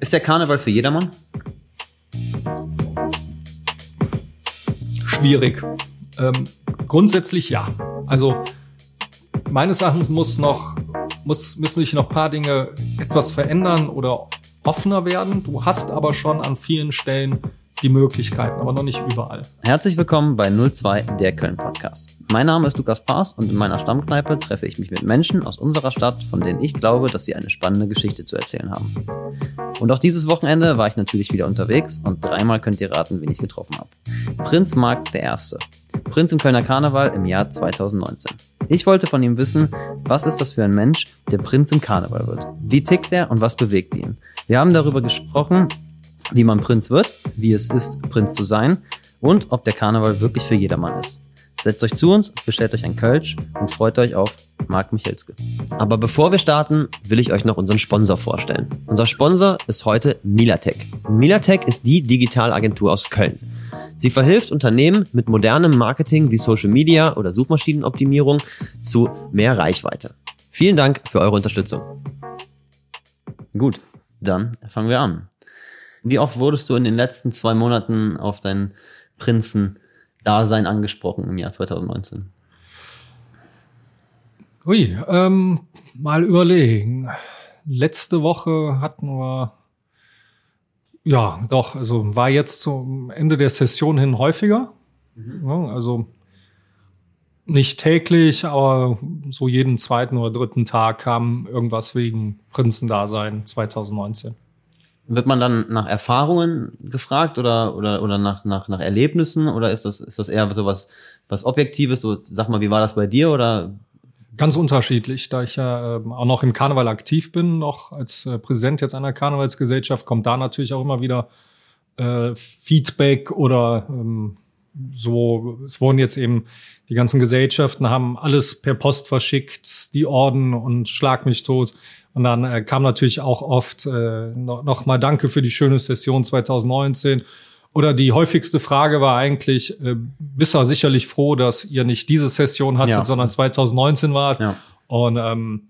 Ist der Karneval für jedermann? Schwierig. Ähm, grundsätzlich ja. Also meines Erachtens muss noch, muss, müssen sich noch ein paar Dinge etwas verändern oder offener werden. Du hast aber schon an vielen Stellen die Möglichkeiten, aber noch nicht überall. Herzlich willkommen bei 02, der Köln Podcast. Mein Name ist Lukas Paas und in meiner Stammkneipe treffe ich mich mit Menschen aus unserer Stadt, von denen ich glaube, dass sie eine spannende Geschichte zu erzählen haben. Und auch dieses Wochenende war ich natürlich wieder unterwegs und dreimal könnt ihr raten, wen ich getroffen habe. Prinz Marc I. Prinz im Kölner Karneval im Jahr 2019. Ich wollte von ihm wissen, was ist das für ein Mensch, der Prinz im Karneval wird? Wie tickt er und was bewegt ihn? Wir haben darüber gesprochen, wie man Prinz wird, wie es ist, Prinz zu sein und ob der Karneval wirklich für jedermann ist. Setzt euch zu uns, bestellt euch ein Kölsch und freut euch auf Marc Michelske. Aber bevor wir starten, will ich euch noch unseren Sponsor vorstellen. Unser Sponsor ist heute Milatech. Milatech ist die Digitalagentur aus Köln. Sie verhilft Unternehmen mit modernem Marketing wie Social Media oder Suchmaschinenoptimierung zu mehr Reichweite. Vielen Dank für eure Unterstützung. Gut, dann fangen wir an. Wie oft wurdest du in den letzten zwei Monaten auf dein Prinzen-Dasein angesprochen im Jahr 2019? Ui, ähm, mal überlegen. Letzte Woche hatten wir, ja, doch, also war jetzt zum Ende der Session hin häufiger. Mhm. Ja, also nicht täglich, aber so jeden zweiten oder dritten Tag kam irgendwas wegen Prinzendasein 2019. Wird man dann nach Erfahrungen gefragt oder, oder, oder nach, nach, nach Erlebnissen oder ist das, ist das eher so was, was Objektives? So, sag mal, wie war das bei dir oder? Ganz unterschiedlich, da ich ja äh, auch noch im Karneval aktiv bin, noch als äh, Präsident jetzt einer Karnevalsgesellschaft, kommt da natürlich auch immer wieder äh, Feedback oder ähm, so, es wurden jetzt eben die ganzen Gesellschaften haben alles per Post verschickt, die Orden und Schlag mich tot. Und dann äh, kam natürlich auch oft äh, noch, noch mal Danke für die schöne Session 2019. Oder die häufigste Frage war eigentlich, äh, bist du sicherlich froh, dass ihr nicht diese Session hattet, ja. sondern 2019 wart. Ja. Und ähm,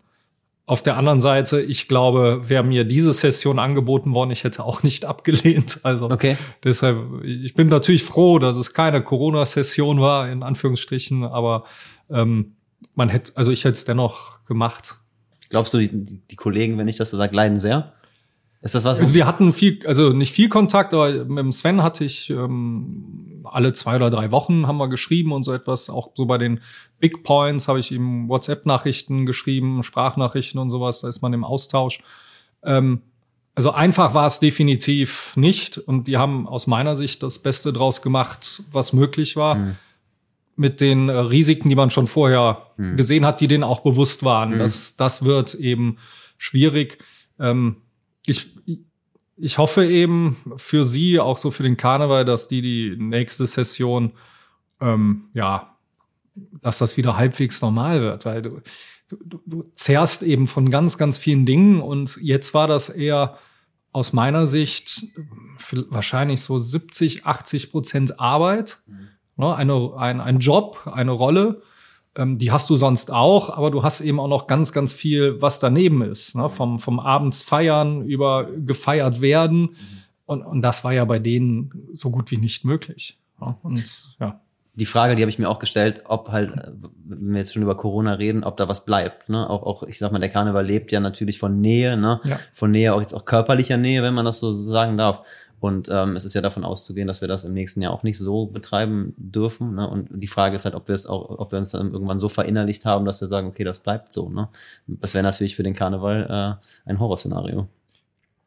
auf der anderen Seite, ich glaube, wäre mir diese Session angeboten worden, ich hätte auch nicht abgelehnt. Also okay. deshalb, ich bin natürlich froh, dass es keine Corona-Session war, in Anführungsstrichen, aber ähm, man hätte, also ich hätte es dennoch gemacht. Glaubst du, die, die Kollegen, wenn ich das so sage, leiden sehr? Ist das was? Also wir hatten viel, also nicht viel Kontakt, aber mit dem Sven hatte ich ähm, alle zwei oder drei Wochen haben wir geschrieben und so etwas. Auch so bei den Big Points habe ich ihm WhatsApp-Nachrichten geschrieben, Sprachnachrichten und sowas. Da ist man im Austausch. Ähm, also einfach war es definitiv nicht. Und die haben aus meiner Sicht das Beste draus gemacht, was möglich war. Mhm mit den Risiken, die man schon vorher hm. gesehen hat, die denen auch bewusst waren. Hm. Das, das wird eben schwierig. Ähm, ich, ich hoffe eben für Sie, auch so für den Karneval, dass die die nächste Session, ähm, ja, dass das wieder halbwegs normal wird, weil du, du, du zehrst eben von ganz, ganz vielen Dingen und jetzt war das eher aus meiner Sicht wahrscheinlich so 70, 80 Prozent Arbeit. Mhm Ne? Eine, ein, ein Job, eine Rolle, ähm, die hast du sonst auch, aber du hast eben auch noch ganz, ganz viel, was daneben ist. Ne? Vom, vom Abends feiern über gefeiert werden. Mhm. Und, und das war ja bei denen so gut wie nicht möglich. Ne? Und ja die Frage, die habe ich mir auch gestellt, ob halt, wenn wir jetzt schon über Corona reden, ob da was bleibt. Ne? Auch, auch, ich sag mal, der Karneval lebt ja natürlich von Nähe, ne? Ja. Von Nähe, auch jetzt auch körperlicher Nähe, wenn man das so sagen darf. Und ähm, es ist ja davon auszugehen, dass wir das im nächsten Jahr auch nicht so betreiben dürfen. Ne? Und die Frage ist halt, ob wir es auch, ob wir uns dann irgendwann so verinnerlicht haben, dass wir sagen, okay, das bleibt so. Ne? Das wäre natürlich für den Karneval äh, ein Horrorszenario.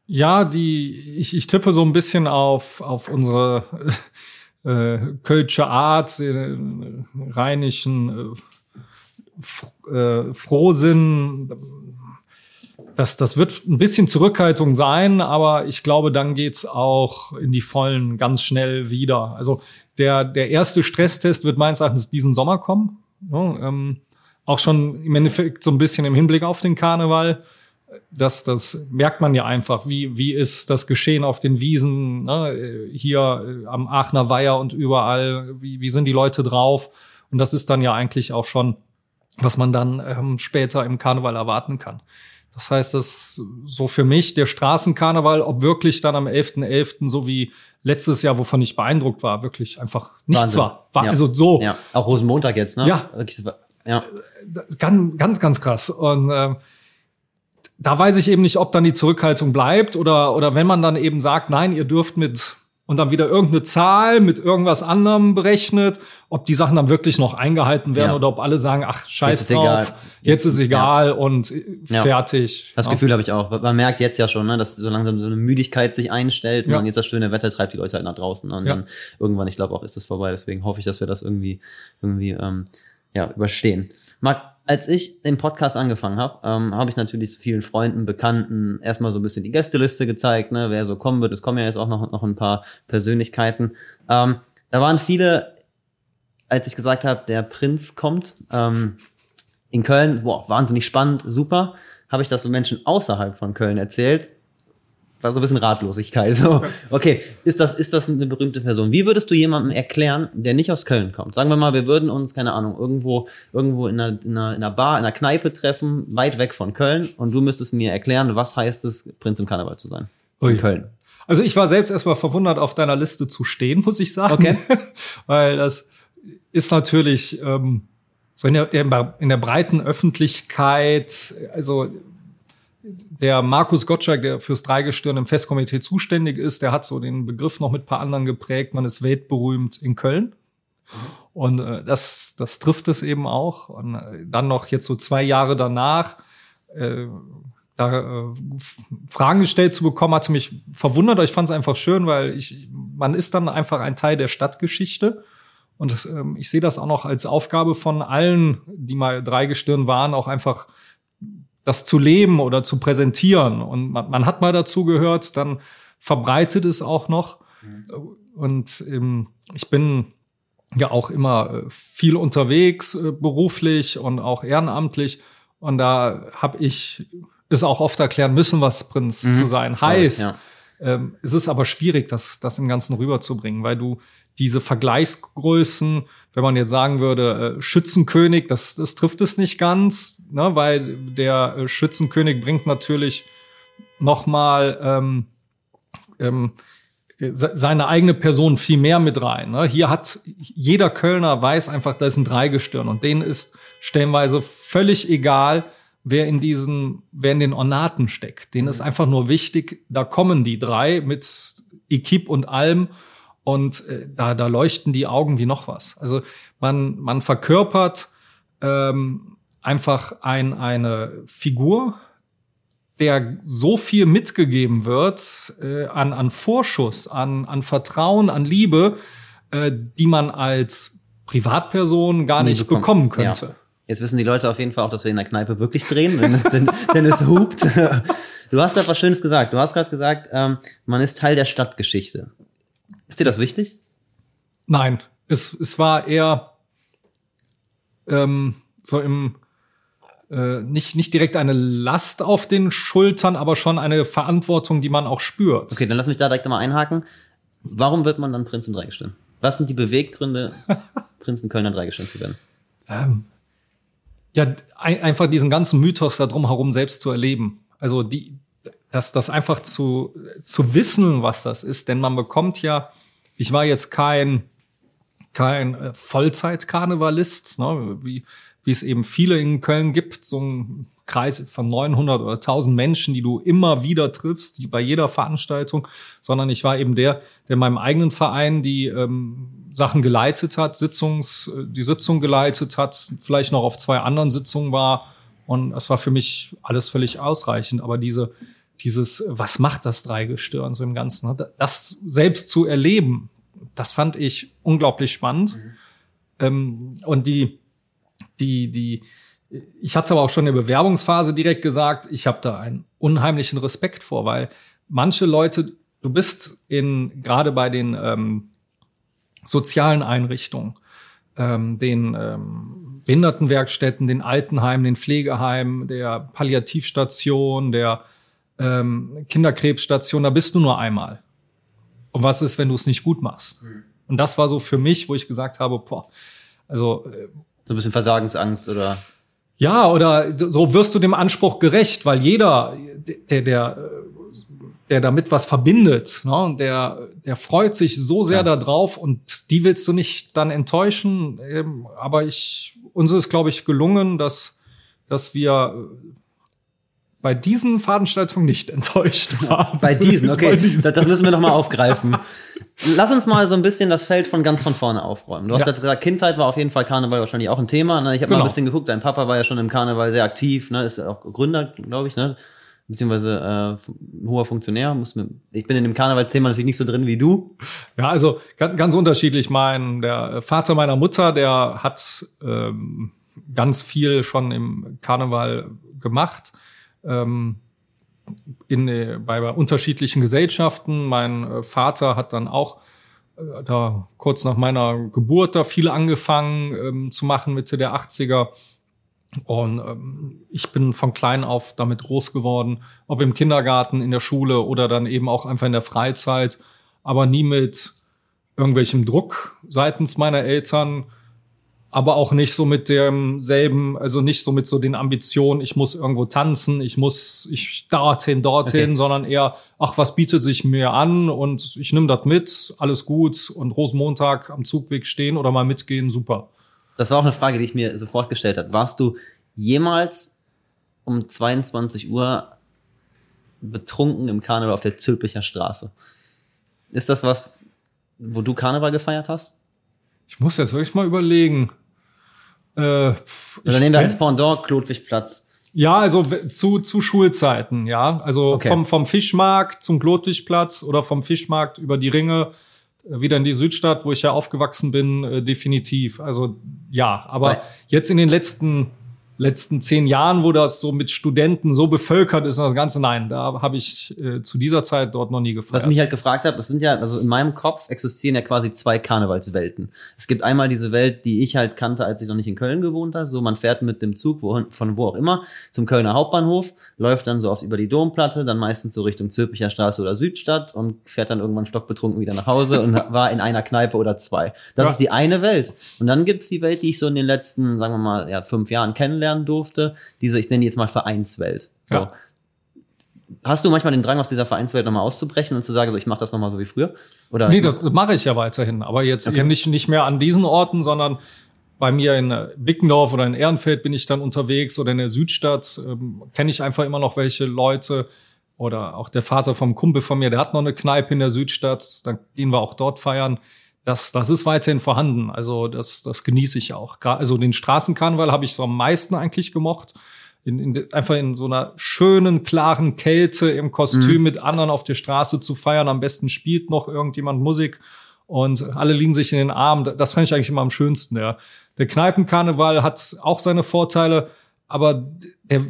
Ja, die, ich, ich tippe so ein bisschen auf, auf unsere äh, Kölsche Art, äh, rheinischen äh, äh, Frohsinn, das, das wird ein bisschen Zurückhaltung sein, aber ich glaube, dann geht's auch in die Vollen ganz schnell wieder. Also der, der erste Stresstest wird meines Erachtens diesen Sommer kommen. Ja, ähm, auch schon im Endeffekt so ein bisschen im Hinblick auf den Karneval. Das, das merkt man ja einfach. Wie, wie ist das Geschehen auf den Wiesen, ne? hier äh, am Aachener Weiher und überall? Wie, wie sind die Leute drauf? Und das ist dann ja eigentlich auch schon, was man dann ähm, später im Karneval erwarten kann Das heißt, dass so für mich der Straßenkarneval, ob wirklich dann am 11.11., .11., so wie letztes Jahr, wovon ich beeindruckt war, wirklich einfach nichts Wahnsinn. war. War Ja. also so. Ja, auch Rosenmontag jetzt, ne? Ja. Wirklich, ja. ganz, ganz, ganz krass. Und ähm, da weiß ich eben nicht, ob dann die Zurückhaltung bleibt oder, oder wenn man dann eben sagt, nein, ihr dürft mit und dann wieder irgendeine Zahl mit irgendwas anderem berechnet, ob die Sachen dann wirklich noch eingehalten werden Ja. oder ob alle sagen, ach, scheiß Jetzt ist drauf, egal. jetzt, Jetzt- ist egal und äh, Ja. fertig. Das ja. Gefühl habe ich auch. Man merkt jetzt ja schon, ne, dass so langsam so eine Müdigkeit sich einstellt und Ja. jetzt das schöne Wetter treibt die Leute halt nach draußen. Und Ja. dann irgendwann, ich glaube auch, ist das vorbei. Deswegen hoffe ich, dass wir das irgendwie, irgendwie ähm, ja, überstehen. Marc, als ich den Podcast angefangen habe, ähm, habe ich natürlich zu vielen Freunden, Bekannten erstmal so ein bisschen die Gästeliste gezeigt, ne, wer so kommen wird. Es kommen ja jetzt auch noch, noch ein paar Persönlichkeiten. Ähm, da waren viele, als ich gesagt habe, der Prinz kommt, ähm, in Köln, boah, wahnsinnig spannend, super, habe ich das so Menschen außerhalb von Köln erzählt. War so ein bisschen Ratlosigkeit. So, okay, ist das, ist das eine berühmte Person? Wie würdest du jemandem erklären, der nicht aus Köln kommt? Sagen wir mal, wir würden uns, keine Ahnung, irgendwo, irgendwo in einer, in einer, in einer Bar, in einer Kneipe treffen, weit weg von Köln, und du müsstest mir erklären, was heißt es, Prinz im Karneval zu sein? Ui. In Köln. Also ich war selbst erstmal verwundert, auf deiner Liste zu stehen, muss ich sagen. Okay. Weil das ist natürlich ähm, so in der, in der breiten Öffentlichkeit, also der Markus Gottschalk, der fürs Dreigestirn im Festkomitee zuständig ist, der hat so den Begriff noch mit ein paar anderen geprägt. Man ist weltberühmt in Köln. Und äh, das, das trifft es eben auch. Und äh, dann noch jetzt so zwei Jahre danach, äh, da äh, Fragen gestellt zu bekommen, hat mich verwundert. Ich fand es einfach schön, weil ich, man ist dann einfach ein Teil der Stadtgeschichte. Und ähm, ich sehe das auch noch als Aufgabe von allen, die mal Dreigestirn waren, auch einfach das zu leben oder zu präsentieren. Und man, man hat mal dazu gehört, dann verbreitet es auch noch. Und ähm, ich bin ja auch immer äh, viel unterwegs, äh, beruflich und auch ehrenamtlich. Und da habe ich es auch oft erklären müssen, was Prinz Mhm. zu sein heißt. Ja. Ähm, es ist aber schwierig, das, das im Ganzen rüberzubringen, weil du diese Vergleichsgrößen, wenn man jetzt sagen würde, äh, Schützenkönig, das, das trifft es nicht ganz, ne, weil der äh, Schützenkönig bringt natürlich noch mal ähm, ähm, se- seine eigene Person viel mehr mit rein. Ne? Hier hat jeder Kölner weiß einfach, da ist ein Dreigestirn und denen ist stellenweise völlig egal, wer in diesen, wer in den Ornaten steckt. Denen ist einfach nur wichtig, da kommen die drei mit Equip und allem und äh, da, da leuchten die Augen wie noch was. Also man, man verkörpert ähm, einfach ein, eine Figur, der so viel mitgegeben wird äh, an, an Vorschuss, an, an Vertrauen, an Liebe, äh, die man als Privatperson gar Nie nicht bekommt. bekommen könnte. Ja. Jetzt wissen die Leute auf jeden Fall auch, dass wir in der Kneipe wirklich drehen, wenn es, denn, denn es hupt. Du hast gerade was Schönes gesagt. Du hast gerade gesagt, ähm, man ist Teil der Stadtgeschichte. Ist dir das wichtig? Nein, es, es war eher ähm, so im äh, nicht, nicht direkt eine Last auf den Schultern, aber schon eine Verantwortung, die man auch spürt. Okay, dann lass mich da direkt nochmal einhaken. Warum wird man dann Prinz im Dreigestirn? Was sind die Beweggründe, Prinz im Kölner Dreigestirn zu werden? Ähm, ja, ein, einfach diesen ganzen Mythos da drum herum selbst zu erleben. Also die, das, das einfach zu, zu wissen, was das ist. Denn man bekommt ja, ich war jetzt kein, kein äh, Vollzeit-Karnevalist, ne, wie, wie es eben viele in Köln gibt, so ein Kreis von 900 oder 1000 Menschen, die du immer wieder triffst, die bei jeder Veranstaltung, sondern ich war eben der, der in meinem eigenen Verein die ähm, Sachen geleitet hat, Sitzungs, die Sitzung geleitet hat, vielleicht noch auf zwei anderen Sitzungen war und das war für mich alles völlig ausreichend. Aber diese, dieses, was macht das Dreigestirn so im Ganzen, ne, das selbst zu erleben, das fand ich unglaublich spannend. Ähm, und die, die, die, ich hatte aber auch schon in der Bewerbungsphase direkt gesagt, ich habe da einen unheimlichen Respekt vor, weil manche Leute, du bist in gerade bei den ähm, sozialen Einrichtungen, ähm, den ähm, Behindertenwerkstätten, den Altenheimen, den Pflegeheimen, der Palliativstation, der ähm, Kinderkrebsstation, da bist du nur einmal. Und was ist, wenn du es nicht gut machst? Und das war so für mich, wo ich gesagt habe, boah, also äh, So ein bisschen Versagensangst oder? Ja, oder so wirst du dem Anspruch gerecht, weil jeder, der, der, der damit was verbindet, ne, der, der freut sich so sehr Ja. darauf und die willst du nicht dann enttäuschen. Ähm, Aber ich, uns ist, glaube ich, gelungen, dass, dass wir äh, bei diesen Veranstaltungen nicht enttäuscht haben. Bei diesen, okay. Bei diesen. Das, das müssen wir noch mal aufgreifen. Lass uns mal so ein bisschen das Feld von ganz von vorne aufräumen. Du hast Ja. jetzt gesagt, Kindheit war auf jeden Fall Karneval wahrscheinlich auch ein Thema. Ne? Ich habe mal Genau. ein bisschen geguckt, dein Papa war ja schon im Karneval sehr aktiv, ne? ist ja auch Gründer, glaube ich, ne? Beziehungsweise äh, hoher Funktionär. Muss mir, ich bin in dem Karnevalsthema natürlich nicht so drin wie du. Ja, also ganz, ganz unterschiedlich. Mein, der Vater meiner Mutter, der hat ähm, ganz viel schon im Karneval gemacht. Ähm, in, bei, bei unterschiedlichen Gesellschaften. Mein äh, Vater hat dann auch äh, da kurz nach meiner Geburt da viel angefangen ähm, zu machen, Mitte der 80er. Und ähm, ich bin von klein auf damit groß geworden, ob im Kindergarten, in der Schule oder dann eben auch einfach in der Freizeit, aber nie mit irgendwelchem Druck seitens meiner Eltern, aber auch nicht so mit demselben, also nicht so mit so den Ambitionen, ich muss irgendwo tanzen, ich muss ich dorthin, dorthin, Okay. sondern eher, ach, was bietet sich mir an und ich nehme das mit, alles gut und Rosenmontag am Zugweg stehen oder mal mitgehen, super. Das war auch eine Frage, die ich mir sofort gestellt habe. Warst du jemals um 22 Uhr betrunken im Karneval auf der Zülpicher Straße? Ist das was, wo du Karneval gefeiert hast? Ich muss jetzt wirklich mal überlegen. Äh, Oder nehmen wir als Pendant Klotwigplatz. Ja, also zu, zu Schulzeiten, ja. Also Okay. vom, vom Fischmarkt zum Glotwigplatz oder vom Fischmarkt über die Ringe wieder in die Südstadt, wo ich ja aufgewachsen bin, äh, definitiv. Also ja, aber Weil- jetzt in den letzten letzten zehn Jahren, wo das so mit Studenten so bevölkert ist und das Ganze, nein, da habe ich äh, zu dieser Zeit dort noch nie gefeiert. Was mich halt gefragt hat, es sind ja, also in meinem Kopf existieren ja quasi zwei Karnevalswelten. Es gibt einmal diese Welt, die ich halt kannte, als ich noch nicht in Köln gewohnt habe. So, man fährt mit dem Zug, wo, von wo auch immer, zum Kölner Hauptbahnhof, läuft dann so oft über die Domplatte, dann meistens so Richtung Zülpicher Straße oder Südstadt und fährt dann irgendwann stockbetrunken wieder nach Hause und war in einer Kneipe oder zwei. Das Ja. ist die eine Welt. Und dann gibt's die Welt, die ich so in den letzten, sagen wir mal, ja, fünf Jahren kennenlernen durfte. Diese, ich nenne die jetzt mal Vereinswelt. So. Ja. Hast du manchmal den Drang, aus dieser Vereinswelt nochmal auszubrechen und zu sagen, so, ich mache das nochmal so wie früher? Oder Nee, das mache ich ja weiterhin. Aber jetzt Okay. nicht, nicht mehr an diesen Orten, sondern bei mir in äh, Bickendorf oder in Ehrenfeld bin ich dann unterwegs oder in der Südstadt ähm, kenne ich einfach immer noch welche Leute oder auch der Vater vom Kumpel von mir, der hat noch eine Kneipe in der Südstadt, dann gehen wir auch dort feiern. Das, das ist weiterhin vorhanden. Also das, das genieße ich auch. Also den Straßenkarneval habe ich so am meisten eigentlich gemocht. In, in, einfach in so einer schönen, klaren Kälte im Kostüm Mhm. mit anderen auf der Straße zu feiern. Am besten spielt noch irgendjemand Musik und alle liegen sich in den Armen. Das fand ich eigentlich immer am schönsten. Ja. Der Kneipenkarneval hat auch seine Vorteile, aber der,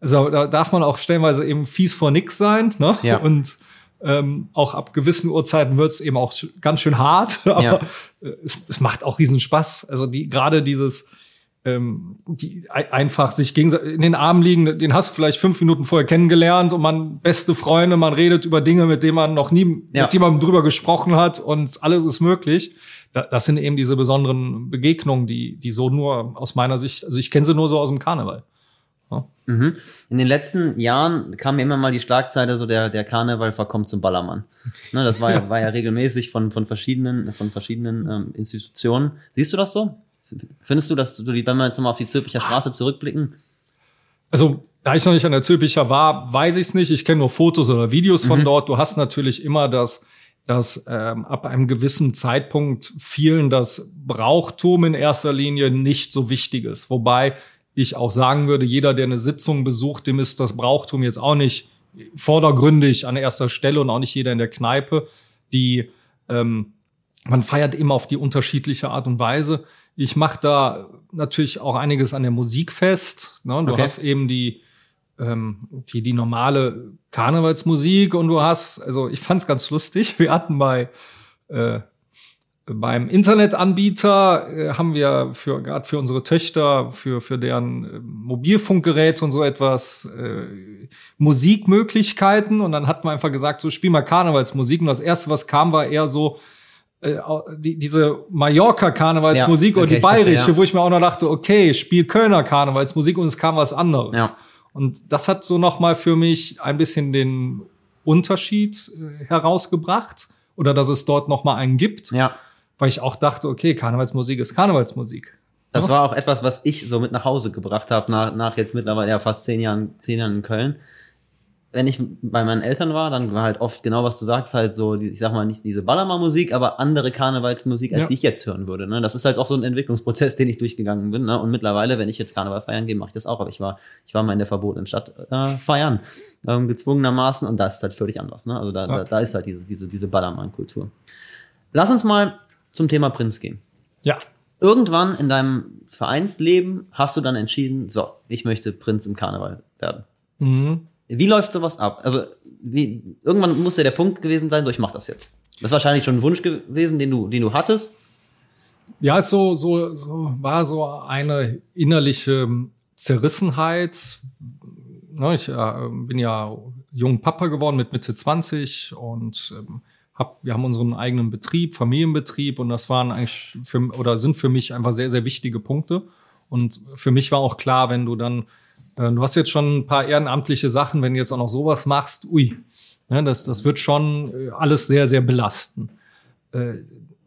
also da darf man auch stellenweise eben fies vor nix sein. Ne? Ja. Und ähm, auch ab gewissen Uhrzeiten wird's eben auch ganz schön hart, aber Ja. äh, es, es macht auch riesen Spaß. Also die gerade dieses ähm, die ei- einfach sich gegenseitig in den Armen liegen, den hast du vielleicht fünf Minuten vorher kennengelernt und man beste Freunde, man redet über Dinge, mit denen man noch nie Ja. mit jemandem drüber gesprochen hat und alles ist möglich. Da, das sind eben diese besonderen Begegnungen, die die so nur aus meiner Sicht, also ich kenne sie nur so aus dem Karneval. Mhm. In den letzten Jahren kam mir immer mal die Schlagzeile, so der, der Karneval verkommt zum Ballermann. Ne, das war ja, war ja regelmäßig von, von verschiedenen, von verschiedenen ähm, Institutionen. Siehst du das so? Findest du, dass du, die, wenn wir jetzt nochmal auf die Zülpicher Straße zurückblicken, Also, da ich noch nicht an der Zülpicher war, weiß ich es nicht. Ich kenne nur Fotos oder Videos von Mhm. dort. Du hast natürlich immer das, dass ähm, ab einem gewissen Zeitpunkt vielen das Brauchtum in erster Linie nicht so wichtig ist. Wobei ich auch sagen würde, jeder, der eine Sitzung besucht, dem ist das Brauchtum jetzt auch nicht vordergründig an erster Stelle und auch nicht jeder in der Kneipe. Die ähm, man feiert immer auf die unterschiedliche Art und Weise. Ich mache da natürlich auch einiges an der Musik fest. Ne? Du Okay. hast eben die, ähm, die, die normale Karnevalsmusik und du hast, also ich fand's ganz lustig. Wir hatten bei äh, beim Internetanbieter äh, haben wir für gerade für unsere Töchter für für deren äh, Mobilfunkgeräte und so etwas äh, Musikmöglichkeiten und dann hatten wir einfach gesagt so spiel mal Karnevalsmusik und das erste was kam war eher so äh, die, diese Mallorca-Karnevalsmusik Ja, oder okay, die bayerische, ja. wo ich mir auch noch dachte, okay, spiel Kölner Karnevalsmusik und es kam was anderes. Ja. Und das hat so noch mal für mich ein bisschen den Unterschied äh, herausgebracht oder dass es dort noch mal einen gibt, Ja. Weil ich auch dachte, okay, Karnevalsmusik ist Karnevalsmusik. Das war auch etwas, was ich so mit nach Hause gebracht habe, nach, nach jetzt mittlerweile ja fast zehn Jahren, zehn Jahren in Köln. Wenn ich bei meinen Eltern war, dann war halt oft genau, was du sagst, halt so, ich sag mal, nicht diese Ballermann-Musik, aber andere Karnevalsmusik, als Ja. die ich jetzt hören würde. Ne? Das ist halt auch so ein Entwicklungsprozess, den ich durchgegangen bin. Ne? Und mittlerweile, wenn ich jetzt Karneval feiern gehe, mache ich das auch. Aber ich war, ich war mal in der verbotenen Stadt äh, feiern, ähm, gezwungenermaßen. Und da ist halt völlig anders. Ne? Also da, Ja. da, da ist halt diese, diese, diese Ballermann-Kultur. Lass uns mal zum Thema Prinz gehen Ja. irgendwann in deinem Vereinsleben hast du dann entschieden, so, ich möchte Prinz im Karneval werden. Mhm. Wie läuft sowas ab? Also, wie, irgendwann muss ja der Punkt gewesen sein, so, ich mach das jetzt. Das ist wahrscheinlich schon ein Wunsch gewesen, den du, den du hattest. Ja, es so, so, so war so eine innerliche Zerrissenheit. Ne, ich äh, bin ja jung Papa geworden mit Mitte 20 und ähm, hab, wir haben unseren eigenen Betrieb, Familienbetrieb und das waren eigentlich für, oder sind für mich einfach sehr, sehr wichtige Punkte. Und für mich war auch klar, wenn du dann, äh, du hast jetzt schon ein paar ehrenamtliche Sachen, wenn du jetzt auch noch sowas machst, ui, ne, das, das wird schon äh, alles sehr, sehr belasten äh,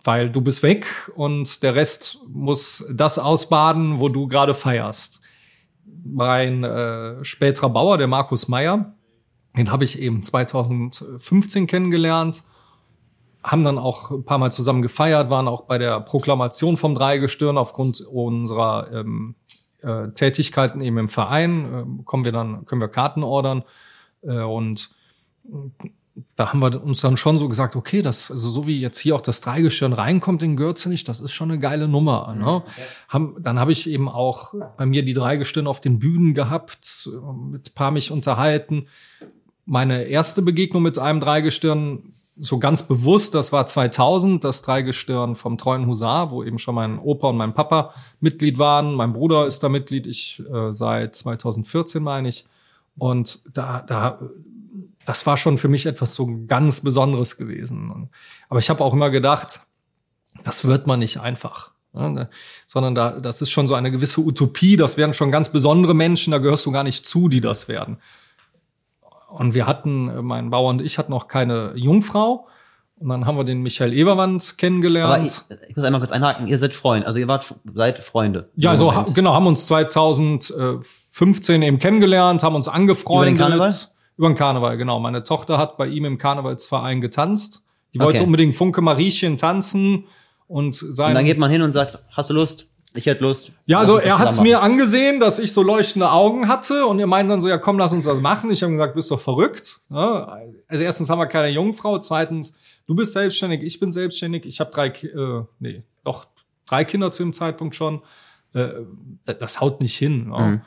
weil du bist weg und der Rest muss das ausbaden, wo du gerade feierst. Mein äh, späterer Bauer, der Markus Meyer, den habe ich eben 2015 kennengelernt, haben dann auch ein paar Mal zusammen gefeiert, waren auch bei der Proklamation vom Dreigestirn aufgrund unserer ähm, äh, Tätigkeiten eben im Verein, äh, kommen wir dann, können wir Karten ordern äh, und da haben wir uns dann schon so gesagt, okay, das, also so wie jetzt hier auch das Dreigestirn reinkommt in Gürzenich, das ist schon eine geile Nummer. Ne? Haben, dann habe ich eben auch bei mir die Dreigestirn auf den Bühnen gehabt, mit ein paar mich unterhalten. Meine erste Begegnung mit einem Dreigestirn, so ganz bewusst, das war 2000, das Dreigestirn vom Treuen Husar, wo eben schon mein Opa und mein Papa Mitglied waren. Mein Bruder ist da Mitglied, ich äh, seit 2014 meine ich. Und da, da das war schon für mich etwas so ganz Besonderes gewesen. Aber ich habe auch immer gedacht, das wird man nicht einfach. Ne? Sondern da, das ist schon so eine gewisse Utopie, das werden schon ganz besondere Menschen, da gehörst du gar nicht zu, die das werden. Und wir hatten, äh, mein Bauer und ich hatten noch keine Jungfrau. Und dann haben wir den Michael Eberwand kennengelernt. Aber ich, ich muss einmal kurz einhaken, ihr seid Freunde, also ihr wart, seid Freunde. ja, so ha, genau, haben uns 2015 eben kennengelernt, haben uns angefreundet. Über den Karneval? Über den Karneval, genau. Meine Tochter hat bei ihm im Karnevalsverein getanzt. Die wollte Okay. unbedingt Funke Mariechen tanzen und sein. Und dann geht man hin und sagt, hast du Lust? Ich hätte Lust. ja, also er hat's mir angesehen, dass ich so leuchtende Augen hatte und er meint dann so, ja komm, lass uns das machen. Ich habe gesagt, bist doch verrückt. Ja, also erstens haben wir keine Jungfrau, zweitens, du bist selbstständig, ich bin selbstständig, ich habe drei, äh, nee, doch drei Kinder zu dem Zeitpunkt schon. Äh, das, das haut nicht hin. Ja. Mhm.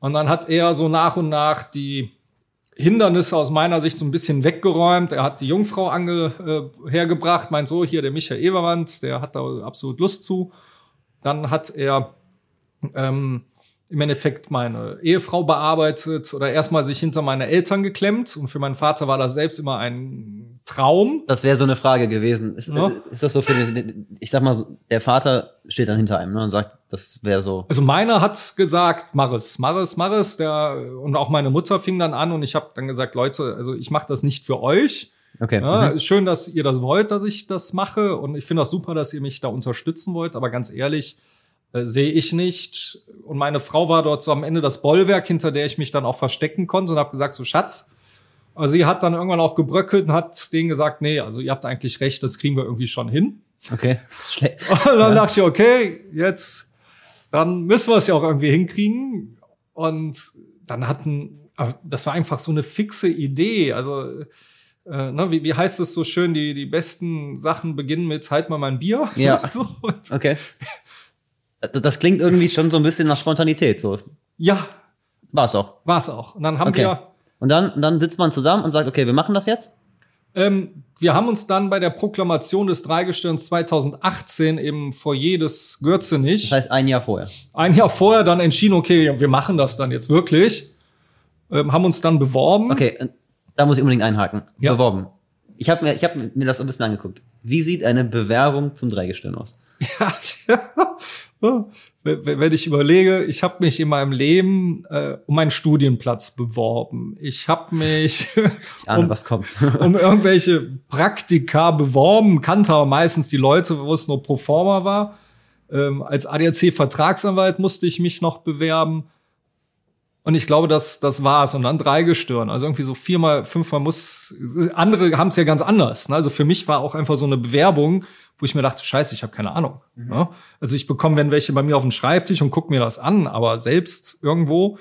Und dann hat er so nach und nach die Hindernisse aus meiner Sicht so ein bisschen weggeräumt. Er hat die Jungfrau ange, äh, hergebracht, meint so, hier der Michael Eberwand, der hat da absolut Lust zu. Dann hat er ähm, im Endeffekt meine Ehefrau bearbeitet oder erstmal sich hinter meine Eltern geklemmt. Und für meinen Vater war das selbst immer ein Traum. Das wäre so eine Frage gewesen. Ist, Ja. ist das so für den, ich sag mal, der Vater steht dann hinter einem ne, und sagt, das wäre so. Also meiner hat gesagt, mach es, mach es, mach es. Der, und auch meine Mutter fing dann an und ich habe dann gesagt, Leute, also ich mache das nicht für euch. Okay. Ja, mhm. schön, dass ihr das wollt, dass ich das mache. Und ich finde das super, dass ihr mich da unterstützen wollt. Aber ganz ehrlich, äh, sehe ich nicht. Und meine Frau war dort so am Ende das Bollwerk, hinter der ich mich dann auch verstecken konnte und habe gesagt, so Schatz. Aber sie hat dann irgendwann auch gebröckelt und hat denen gesagt, nee, also ihr habt eigentlich recht, das kriegen wir irgendwie schon hin. Okay. Schle Und dann dachte ich, okay, jetzt, dann müssen wir es ja auch irgendwie hinkriegen. Und dann hatten, das war einfach so eine fixe Idee. Also, äh, ne, wie, wie heißt es so schön, die, die besten Sachen beginnen mit halt mal mein Bier. Ja. so, Okay. Das das klingt irgendwie schon so ein bisschen nach Spontanität. So ja, war es auch. war's auch. Und dann haben Okay. wir, Und dann, und dann sitzt man zusammen und sagt, okay, wir machen das jetzt. ähm, wir haben uns dann bei der Proklamation des Dreigestirns 2018 im Foyer des Gürzenich Das heißt ein Jahr vorher. ein Jahr vorher dann entschieden, okay, wir machen das dann jetzt wirklich. Ähm, haben uns dann beworben. Okay, äh, da muss ich unbedingt einhaken. Ja. Beworben. ich habe mir, ich hab mir das ein bisschen angeguckt. Wie sieht eine Bewerbung zum Dreigestirn aus? Ja, tja. wenn ich überlege, ich habe mich in meinem Leben äh, um einen Studienplatz beworben. Ich habe mich ich ahne, um, was kommt. um irgendwelche Praktika beworben, kannte aber meistens die Leute, wo es nur pro forma war. Ähm, als ADAC-Vertragsanwalt musste ich mich noch bewerben. Und ich glaube, das, das war's. Und dann drei Gestirn. Also irgendwie so viermal, fünfmal muss. Andere haben es ja ganz anders. Ne? Also für mich war auch einfach so eine Bewerbung, wo ich mir dachte, scheiße, ich habe keine Ahnung. Mhm. Ne? Also ich bekomme, wenn welche bei mir auf dem Schreibtisch und gucke mir das an, aber selbst irgendwo.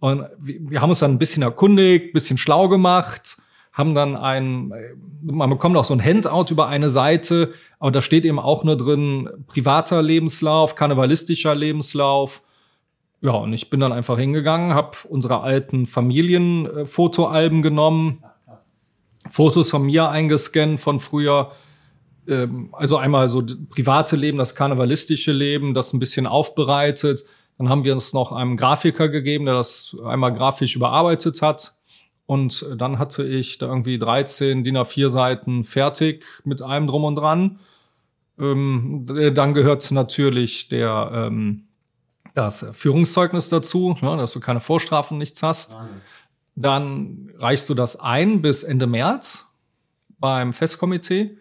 Und wir, wir haben uns dann ein bisschen erkundigt, bisschen schlau gemacht, haben dann ein, man bekommt auch so ein Handout über eine Seite, aber da steht eben auch nur drin, privater Lebenslauf, karnevalistischer Lebenslauf, ja, und ich bin dann einfach hingegangen, habe unsere alten Familienfotoalben genommen, Fotos von mir eingescannt von früher. Ähm, also einmal so private Leben, das karnevalistische Leben, das ein bisschen aufbereitet. Dann haben wir uns noch einem Grafiker gegeben, der das einmal grafisch überarbeitet hat. Und dann hatte ich da irgendwie 13 DIN A4 Seiten fertig mit allem drum und dran. Ähm, dann gehört natürlich der ähm, das Führungszeugnis dazu, ne, dass du keine Vorstrafen, nichts hast. Dann reichst du das ein bis Ende März beim Festkomitee.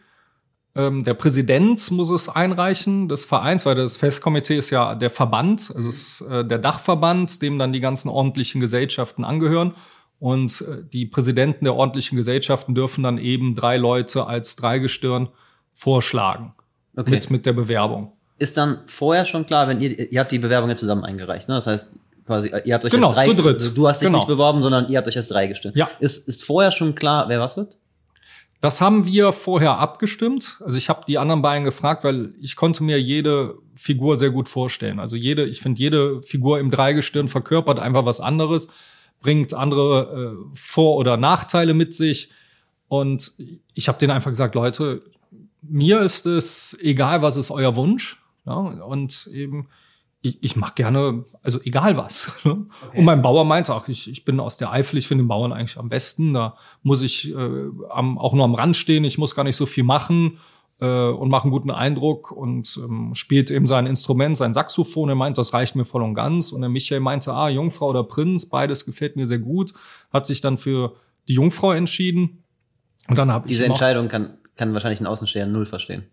Ähm, der Präsident muss es einreichen des Vereins, weil das Festkomitee ist ja der Verband, also ist äh, der Dachverband, dem dann die ganzen ordentlichen Gesellschaften angehören. Und äh, die Präsidenten der ordentlichen Gesellschaften dürfen dann eben drei Leute als Dreigestirn vorschlagen. Okay. Mit, mit der Bewerbung ist dann vorher schon klar, wenn ihr, ihr habt die Bewerbung ja zusammen eingereicht, ne? Das heißt, quasi, ihr habt euch genau, als drei, zu dritt. Also du hast dich genau. nicht beworben, sondern ihr habt euch als drei gestimmt. Ja. Ist, ist vorher schon klar, wer was wird? Das haben wir vorher abgestimmt. Also ich habe die anderen beiden gefragt, weil ich konnte mir jede Figur sehr gut vorstellen. Also jede, ich finde, jede Figur im Dreigestirn verkörpert einfach was anderes, bringt andere äh, Vor- oder Nachteile mit sich. Und ich habe denen einfach gesagt, Leute, mir ist es egal, was ist euer Wunsch. Ja, und eben, ich, ich mache gerne, also egal was. Ne? Okay. Und mein Bauer meinte auch, ich, ich bin aus der Eifel, ich finde den Bauern eigentlich am besten. Da muss ich äh, am, auch nur am Rand stehen, ich muss gar nicht so viel machen äh, und mache einen guten Eindruck und ähm, spielt eben sein Instrument, sein Saxophon. Er meint, das reicht mir voll und ganz. Und der Michael meinte, ah, Jungfrau oder Prinz, beides gefällt mir sehr gut. Hat sich dann für die Jungfrau entschieden. Und dann habe ich. Diese Entscheidung kann, kann wahrscheinlich ein Außenstehender null verstehen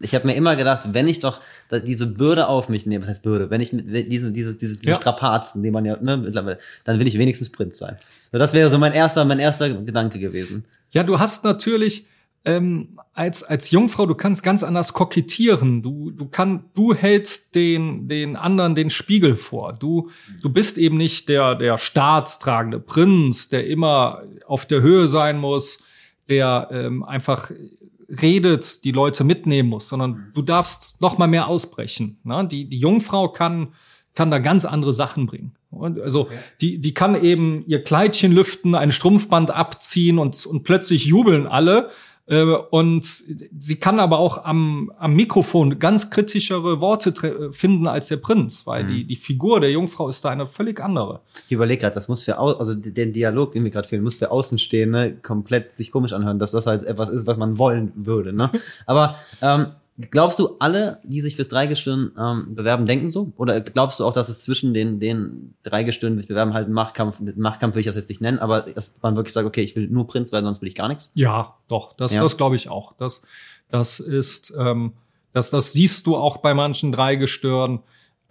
ich habe mir immer gedacht, wenn ich doch diese Bürde auf mich nehme, was heißt Bürde, wenn ich mit diese, diese, diese, diese ja. Strapazen, die man ja ne, mittlerweile, dann will ich wenigstens Prinz sein. Das wäre so mein erster, mein erster Gedanke gewesen. Ja, du hast natürlich ähm, als als Jungfrau, du kannst ganz anders kokettieren. Du du kann, du hältst den den anderen den Spiegel vor. Du du bist eben nicht der der staatstragende Prinz, der immer auf der Höhe sein muss, der ähm, einfach redet, die Leute mitnehmen muss, sondern du darfst noch mal mehr ausbrechen. Ne? Die, die Jungfrau kann, kann da ganz andere Sachen bringen. Und also okay. die, die kann eben ihr Kleidchen lüften, ein Strumpfband abziehen und, und plötzlich jubeln alle. Äh, und sie kann aber auch am, am Mikrofon ganz kritischere Worte finden als der Prinz, weil mhm. die, die Figur der Jungfrau ist da eine völlig andere. Ich überlege gerade, das muss für au also den Dialog, den wir gerade führen, muss für Außenstehende komplett sich komisch anhören, dass das halt etwas ist, was man wollen würde. Ne? aber ähm, Glaubst du, alle, die sich fürs Dreigestirn ähm, bewerben, denken so? Oder glaubst du auch, dass es zwischen den, den Dreigestirnen, die sich bewerben, halt einen Machtkampf, Machtkampf will ich das jetzt nicht nennen, aber dass man wirklich sagt, okay, ich will nur Prinz werden, sonst will ich gar nichts? Ja, doch, das, ja. das glaube ich auch. Das, das ist, ähm, das, das siehst du auch bei manchen Dreigestirnen.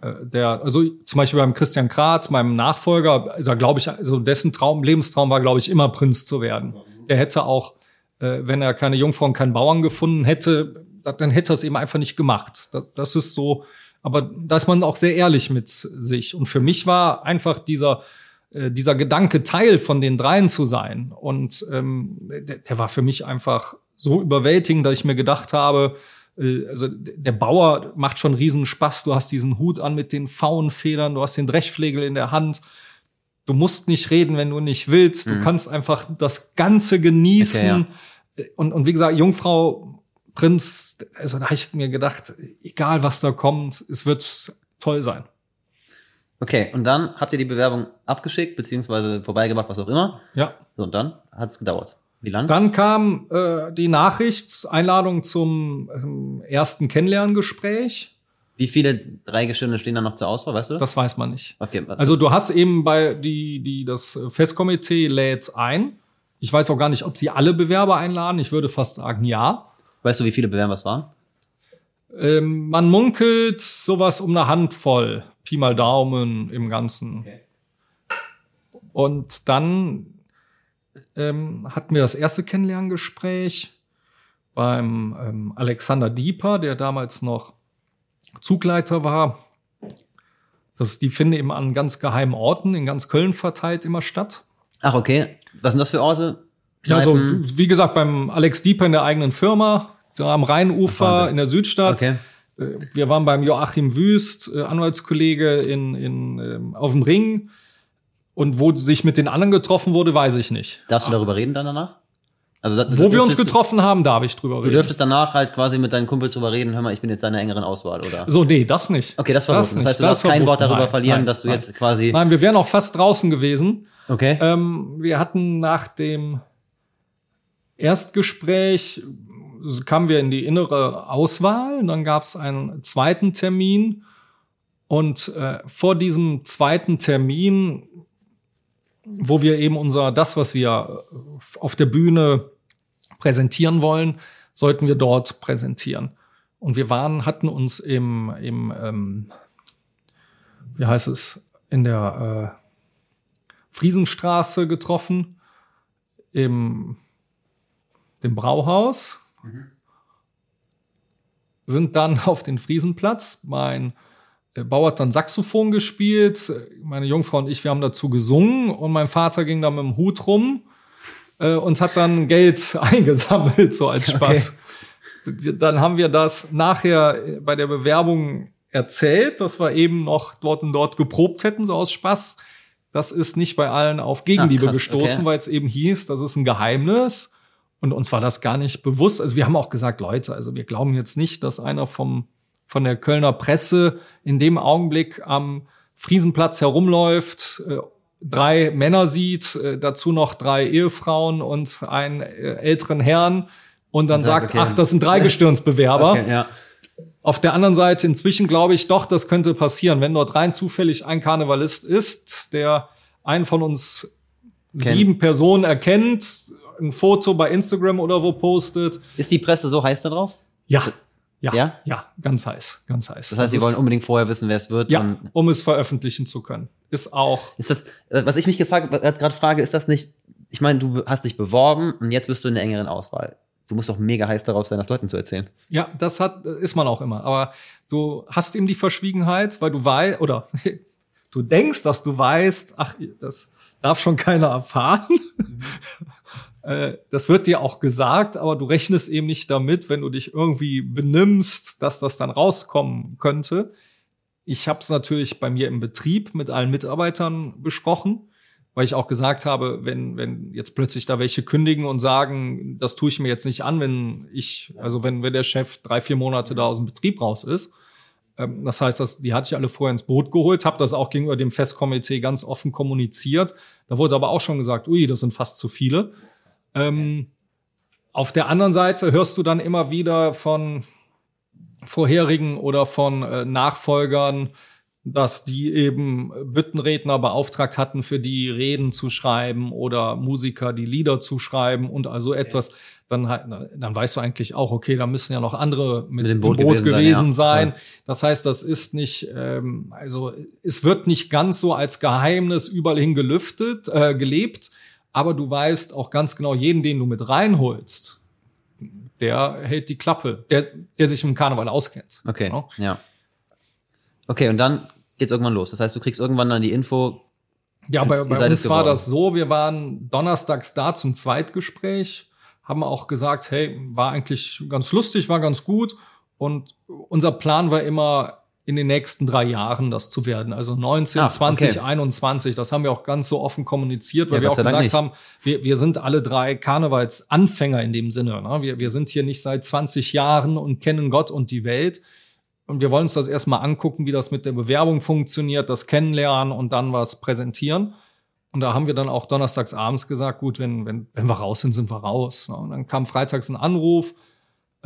Äh, der, also zum Beispiel beim Christian Krat, meinem Nachfolger, also glaube ich, also dessen Traum, Lebenstraum war, glaube ich, immer Prinz zu werden. Der hätte auch, äh, wenn er keine Jungfrau und keinen Bauern gefunden hätte, dann hätte er es eben einfach nicht gemacht. Das, ist so, aber da ist man auch sehr ehrlich mit sich. Und für mich war einfach dieser, äh, dieser Gedanke, Teil von den dreien zu sein. Und ähm, der, der war für mich einfach so überwältigend, dass ich mir gedacht habe, äh, also der Bauer macht schon riesen Spaß. Du hast diesen Hut an mit den Faunfedern, du hast den Dreschflegel in der Hand. Du musst nicht reden, wenn du nicht willst. Du mhm. kannst einfach das Ganze genießen. Okay, ja. und, und wie gesagt, Jungfrau Prinz, also da habe ich mir gedacht, egal was da kommt, es wird toll sein. Okay, und dann habt ihr die Bewerbung abgeschickt, beziehungsweise vorbeigebracht, was auch immer. Ja. So, und dann hat es gedauert. Wie lang? Dann kam äh, die Nachricht, Einladung zum ähm, ersten Kennenlerngespräch. Wie viele Dreigestirne stehen da noch zur Auswahl, weißt du? Das weiß man nicht. okay, was- Also du hast eben bei die, die, das Festkomitee lädt ein. Ich weiß auch gar nicht, ob sie alle Bewerber einladen. Ich würde fast sagen, ja. Weißt du, wie viele Bewerber es waren? Ähm, man munkelt sowas um eine Handvoll. Pi mal Daumen im Ganzen. Und dann ähm, hatten wir das erste Kennenlerngespräch beim ähm, Alexander Dieper, der damals noch Zugleiter war. Das, die finden eben an ganz geheimen Orten in ganz Köln verteilt immer statt. Ach, okay. Was sind das für Orte? Ja, so, Kneipen? wie gesagt, beim Alex Dieper in der eigenen Firma, da am Rheinufer Wahnsinn. in der Südstadt. Okay. Äh, Wir waren beim Joachim Wüst, äh, Anwaltskollege in, in, ähm, auf dem Ring. Und wo sich mit den anderen getroffen wurde, weiß ich nicht. Darfst du darüber reden dann danach? Also, das- Wo wir uns du- getroffen haben, darf ich drüber Du reden. dürftest danach halt quasi mit deinen Kumpels drüber reden, hör mal, ich bin jetzt deiner engeren Auswahl, oder? So, nee, das nicht. Okay, das war das, das heißt, du das darfst kein verboten. Wort darüber Nein, verlieren, nein, dass du nein. jetzt quasi. Nein, wir wären auch fast draußen gewesen. Okay. Ähm, wir hatten nach dem Erstgespräch kamen wir in die innere Auswahl. Dann gab es einen zweiten Termin. Und äh, vor diesem zweiten Termin, wo wir eben unser, das, was wir äh, auf der Bühne präsentieren wollen, sollten wir dort präsentieren. Und wir waren, hatten uns im, im ähm, wie heißt es, in der äh, Friesenstraße getroffen, im dem Brauhaus, sind dann auf den Friesenplatz. Mein äh, Bauer hat dann Saxophon gespielt, meine Jungfrau und ich, wir haben dazu gesungen und mein Vater ging da mit dem Hut rum äh, und hat dann Geld eingesammelt, so als Spaß. Dann haben wir das nachher bei der Bewerbung erzählt, dass wir eben noch dort und dort geprobt hätten, so aus Spaß. Das ist nicht bei allen auf Gegenliebe Ah, krass, gestoßen, okay. weil es eben hieß, das ist ein Geheimnis. Und uns war das gar nicht bewusst. Also wir haben auch gesagt, Leute, also wir glauben jetzt nicht, dass einer vom, von der Kölner Presse in dem Augenblick am Friesenplatz herumläuft, äh, drei Männer sieht, äh, dazu noch drei Ehefrauen und einen äh, älteren Herrn und dann Und sagt, okay. ach, das sind Dreigestirnsbewerber. Okay, ja. Auf der anderen Seite, inzwischen glaube ich doch, das könnte passieren, wenn dort rein zufällig ein Karnevalist ist, der einen von uns Kennt. sieben Personen erkennt, ein Foto bei Instagram oder wo postet. Ist die Presse so heiß da drauf? Ja, ja, Ja? ja, ganz heiß, ganz heiß. Das heißt, sie wollen unbedingt vorher wissen, wer es wird. ja, um es veröffentlichen zu können. Ist auch ist das, äh, was ich mich gefragt, gerade frage, ist das nicht, ich meine, du hast dich beworben und jetzt bist du in der engeren Auswahl. Du musst doch mega heiß darauf sein, das Leuten zu erzählen. Ja, das hat, ist man auch immer. Aber du hast eben die Verschwiegenheit, weil du weißt, oder du denkst, dass du weißt, ach, das darf schon keiner erfahren. Äh, Das wird dir auch gesagt, aber du rechnest eben nicht damit, wenn du dich irgendwie benimmst, dass das dann rauskommen könnte. Ich habe es natürlich bei mir im Betrieb mit allen Mitarbeitern besprochen, weil ich auch gesagt habe, wenn, wenn jetzt plötzlich da welche kündigen und sagen, das tue ich mir jetzt nicht an, wenn ich, also wenn, wenn der Chef drei, vier Monate da aus dem Betrieb raus ist. Ähm, Das heißt, das, die hatte ich alle vorher ins Boot geholt, habe das auch gegenüber dem Festkomitee ganz offen kommuniziert. Da wurde aber auch schon gesagt, ui, das sind fast zu viele. Ähm, auf der anderen Seite hörst du dann immer wieder von vorherigen oder von äh, Nachfolgern, dass die eben Büttenredner beauftragt hatten, für die Reden zu schreiben oder Musiker, die Lieder zu schreiben und also etwas. Dann, dann weißt du eigentlich auch, okay, da müssen ja noch andere mit, Mit dem Boot, Boot gewesen, gewesen sein. sein, ja. Das heißt, das ist nicht, ähm, also es wird nicht ganz so als Geheimnis überall hin gelüftet, äh, gelebt, aber du weißt auch ganz genau, jeden, den du mit reinholst, der hält die Klappe, der, der sich im Karneval auskennt. Okay, Ja. ja. Okay, und dann geht's irgendwann los. Das heißt, du kriegst irgendwann dann die Info, Ja, bei, bei uns war das so, wir waren donnerstags da zum Zweitgespräch, haben auch gesagt, hey, war eigentlich ganz lustig, war ganz gut. Und unser Plan war immer, in den nächsten drei Jahren das zu werden. Also 19, Ah, 20, okay. 21. Das haben wir auch ganz so offen kommuniziert, weil Ja, wir auch gesagt haben, wir, wir sind alle drei Karnevalsanfänger in dem Sinne. Ne? Wir, wir sind hier nicht seit 20 Jahren und kennen Gott und die Welt. Und wir wollen uns das erstmal angucken, wie das mit der Bewerbung funktioniert, das kennenlernen und dann was präsentieren. Und da haben wir dann auch donnerstags abends gesagt, gut, wenn, wenn, wenn wir raus sind, sind wir raus. Ne? Und dann kam freitags ein Anruf,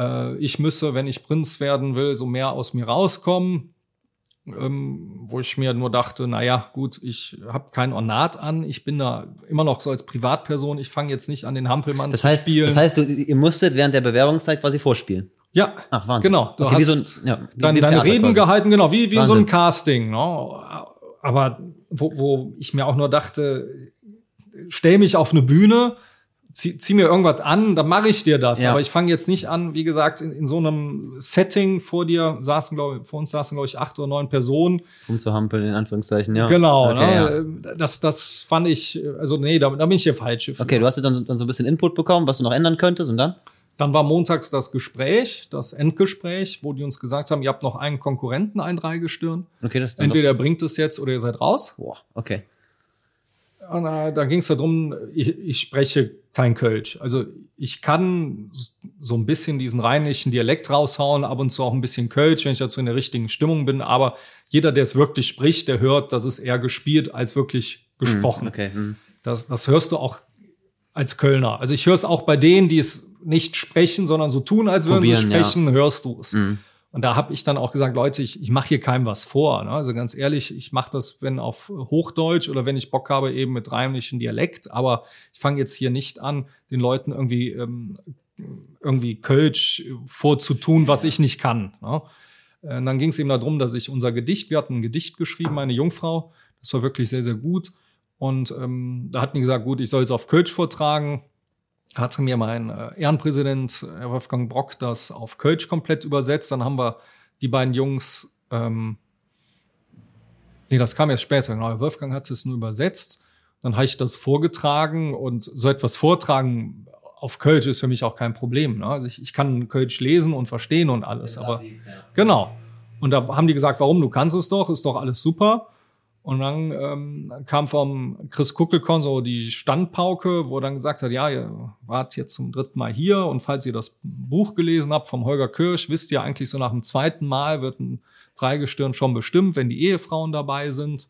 äh, ich müsse, wenn ich Prinz werden will, so mehr aus mir rauskommen. Ähm, wo ich mir nur dachte, naja, gut, ich habe kein Ornat an, ich bin da immer noch so als Privatperson, ich fange jetzt nicht an, den Hampelmann Das zu heißt, spielen. das heißt, du, ihr musstet während der Bewerbungszeit quasi vorspielen. ja, Ach, Wahnsinn. genau. Du Okay, hast so ein- ja, deine Theater Reden quasi. gehalten, genau, wie, wie so ein Casting. Ne? Aber wo, wo ich mir auch nur dachte, stell mich auf eine Bühne, zieh, zieh mir irgendwas an, dann mache ich dir das. Ja. Aber ich fange jetzt nicht an, wie gesagt, in, in so einem Setting vor dir saßen, glaube vor uns saßen, glaube ich, acht oder neun Personen. Rumzuhampeln, in Anführungszeichen, ja. Genau, Okay, ja. ne? das, das fand ich, also nee, da, da bin ich hier falsch. für. Okay, du hast dann, dann so ein bisschen Input bekommen, was du noch ändern könntest und dann? Dann war montags das Gespräch, das Endgespräch, wo die uns gesagt haben, ihr habt noch einen Konkurrenten, ein Dreigestirn. Okay, das Entweder bringt es jetzt oder ihr seid raus. Boah, okay. Und, äh, da ging es darum, ich, ich spreche kein Kölsch. Also ich kann so ein bisschen diesen rheinischen Dialekt raushauen, ab und zu auch ein bisschen Kölsch, wenn ich dazu in der richtigen Stimmung bin. Aber jeder, der es wirklich spricht, der hört, das ist eher gespielt als wirklich gesprochen. Hm, Okay. hm. Das, das hörst du auch als Kölner. Also ich höre es auch bei denen, die es nicht sprechen, sondern so tun, als würden sie Probieren, ja. sprechen, hörst du es. Hm. Und da habe ich dann auch gesagt, Leute, ich, ich mache hier keinem was vor. Ne? Also ganz ehrlich, ich mache das, wenn auf Hochdeutsch oder wenn ich Bock habe, eben mit rheinischen Dialekt. Aber ich fange jetzt hier nicht an, den Leuten irgendwie ähm, irgendwie Kölsch vorzutun, was ich nicht kann. Ne? Äh, Und dann ging es eben darum, dass ich unser Gedicht, wir hatten ein Gedicht geschrieben, meine Jungfrau, das war wirklich sehr, sehr gut. Und ähm, da hatten die gesagt, gut, ich soll es auf Kölsch vortragen. Hatte mir mein äh, Ehrenpräsident Herr Wolfgang Brock das auf Kölsch komplett übersetzt. Dann haben wir die beiden Jungs, ähm, nee, das kam erst später, genau. Herr Wolfgang hat es nur übersetzt. Dann habe ich das vorgetragen und so etwas vortragen auf Kölsch ist für mich auch kein Problem. Ne? Also ich, ich kann Kölsch lesen und verstehen und alles, aber Genau. Und da haben die gesagt, warum? Du kannst es doch, ist doch alles super. Und dann ähm, kam vom Chris Kuckelkorn so die Standpauke, wo er dann gesagt hat, ja, ihr wart jetzt zum dritten Mal hier und falls ihr das Buch gelesen habt vom Holger Kirsch, wisst ihr eigentlich so nach dem zweiten Mal wird ein Dreigestirn schon bestimmt, wenn die Ehefrauen dabei sind.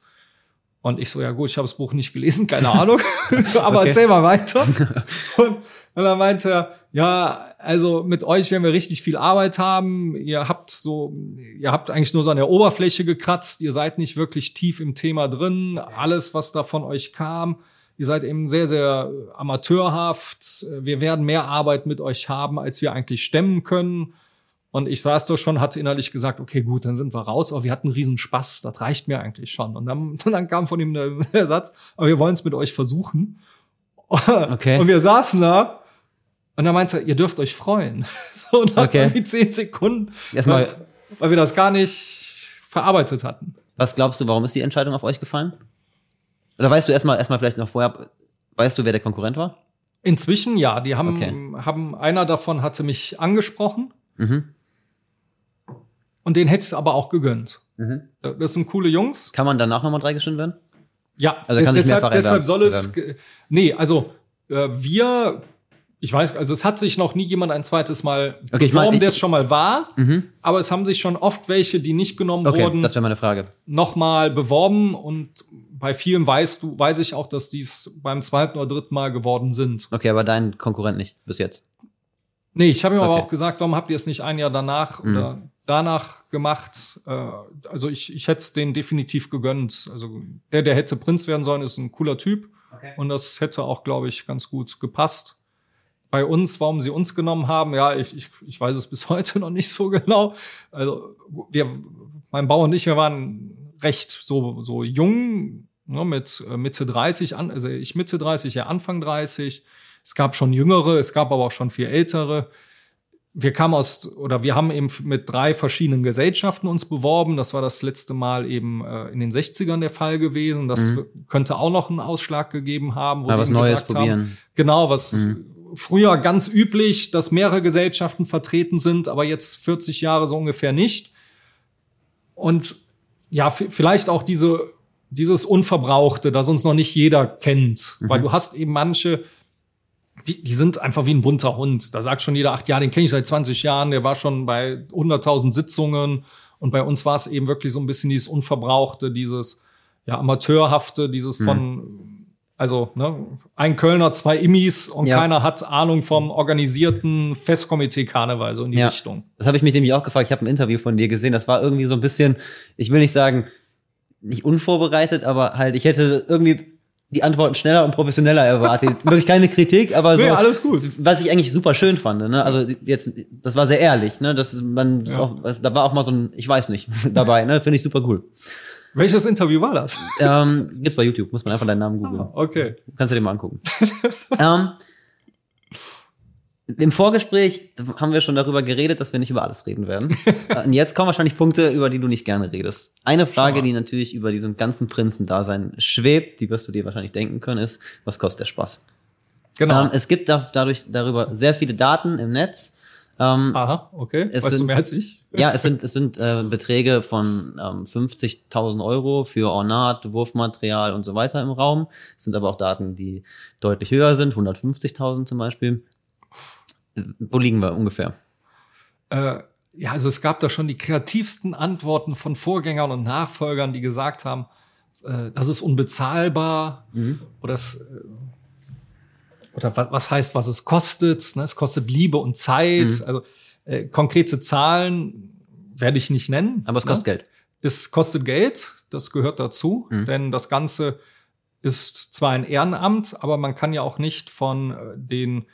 Und ich so, ja gut, ich habe das Buch nicht gelesen, keine Ahnung, aber Okay. erzähl mal weiter. Und, und dann meinte er, ja, also mit euch werden wir richtig viel Arbeit haben. Ihr habt so, ihr habt eigentlich nur so an der Oberfläche gekratzt. Ihr seid nicht wirklich tief im Thema drin. Alles, was da von euch kam, ihr seid eben sehr, sehr amateurhaft. Wir werden mehr Arbeit mit euch haben, als wir eigentlich stemmen können. Und ich saß da schon, hatte innerlich gesagt, okay, gut, dann sind wir raus, aber wir hatten einen riesen Spaß, das reicht mir eigentlich schon. Und dann, dann kam von ihm der, der Satz, aber wir wollen es mit euch versuchen. Okay. Und wir saßen da und er meinte, ihr dürft euch freuen. So nach Okay. irgendwie zehn Sekunden, Erstmal, weil, wir das gar nicht verarbeitet hatten. was glaubst du, warum ist die Entscheidung auf euch gefallen? Oder weißt du erstmal, erstmal vielleicht noch vorher, weißt du, wer der Konkurrent war? Inzwischen, ja, die haben, Okay. haben, einer davon hatte mich angesprochen Mhm. und den hätte ich aber auch gegönnt. Mhm. Das sind coole Jungs. Kann man danach nochmal drei gestimmt werden? Ja, Also kann sich deshalb, mehrfach deshalb soll es. Nee, also äh, wir, ich weiß, also es hat sich noch nie jemand ein zweites Mal Okay, ich ich- der es schon mal war, Mhm. aber es haben sich schon oft welche, die nicht genommen Okay, wurden, das wäre meine Frage. nochmal beworben und bei vielen weißt du, weiß ich auch, dass die es beim zweiten oder dritten Mal geworden sind. Okay, aber dein Konkurrent nicht, bis jetzt. Nee, ich habe ihm aber Okay. auch gesagt, warum habt ihr es nicht ein Jahr danach Mhm. oder danach gemacht? Äh, also ich, ich hätte es denen definitiv gegönnt. Also der, der hätte Prinz werden sollen, ist ein cooler Typ. Und das hätte auch, glaube ich, ganz gut gepasst. Bei uns, warum sie uns genommen haben, ja, ich, ich, ich weiß es bis heute noch nicht so genau. Also wir, mein Bauer und ich, wir waren recht so, so jung, ne, mit äh, Mitte 30 an, also ich Mitte 30, ja Anfang 30. Es gab schon jüngere, es gab aber auch schon viel ältere. Wir kamen aus, oder wir haben eben mit drei verschiedenen Gesellschaften uns beworben. Das war das letzte Mal eben äh, in den 60ern der Fall gewesen. Das Mhm. könnte auch noch einen Ausschlag gegeben haben. wo die was Neues gesagt Haben, probieren. Genau, was Mhm. Früher ganz üblich, dass mehrere Gesellschaften vertreten sind, aber jetzt 40 Jahre so ungefähr nicht. Und ja, vielleicht auch diese, dieses Unverbrauchte, das uns noch nicht jeder kennt. Mhm. Weil du hast eben manche, die, die sind einfach wie ein bunter Hund. Da sagt schon jeder, ach ja, den kenne ich seit 20 Jahren, der war schon bei 100.000 Sitzungen. Und bei uns war es eben wirklich so ein bisschen dieses Unverbrauchte, dieses ja, Amateurhafte, dieses Mhm. Also ne, ein Kölner, zwei Immis und Ja. keiner hat Ahnung vom organisierten Festkomitee Karneval, so in die Ja. Richtung. Das habe ich mich nämlich auch gefragt. Ich habe ein Interview von dir gesehen. Das war irgendwie so ein bisschen, ich will nicht sagen, nicht unvorbereitet, aber halt, ich hätte irgendwie die Antworten schneller und professioneller erwartet. Wirklich keine Kritik, aber so. Nee, alles gut. Was ich eigentlich super schön fand, ne? Also jetzt, das war sehr ehrlich, ne? Das man, Ja. auch, da war auch mal so ein, ich weiß nicht, dabei, ne? Finde ich super cool. Welches Interview war das? Ähm, gibt's bei YouTube, muss man einfach deinen Namen googeln. Okay. Kannst du dir mal angucken. ähm, Im Vorgespräch haben wir schon darüber geredet, dass wir nicht über alles reden werden. Und jetzt kommen wahrscheinlich Punkte, über die du nicht gerne redest. Eine Frage, die natürlich über diesem ganzen Prinzendasein schwebt, die wirst du dir wahrscheinlich denken können, ist, was kostet der Spaß? Genau. Ähm, es gibt da, dadurch darüber sehr viele Daten im Netz. Ähm, Aha, okay. es weißt du sind- mehr als ich? ja, es sind, es sind äh, Beträge von ähm, 50.000 Euro für Ornat, Wurfmaterial und so weiter im Raum. Es sind aber auch Daten, die deutlich höher sind, 150.000 zum Beispiel. Wo liegen wir ungefähr? Äh, ja, also es gab da schon die kreativsten Antworten von Vorgängern und Nachfolgern, die gesagt haben, äh, das ist unbezahlbar oder es, oder was, was heißt, was es kostet. Ne? Es kostet Liebe und Zeit. Mhm. Also äh, konkrete Zahlen werde ich nicht nennen. Aber es ne? kostet Geld. Es kostet Geld, das gehört dazu, Mhm. denn das Ganze ist zwar ein Ehrenamt, aber man kann ja auch nicht von äh, den,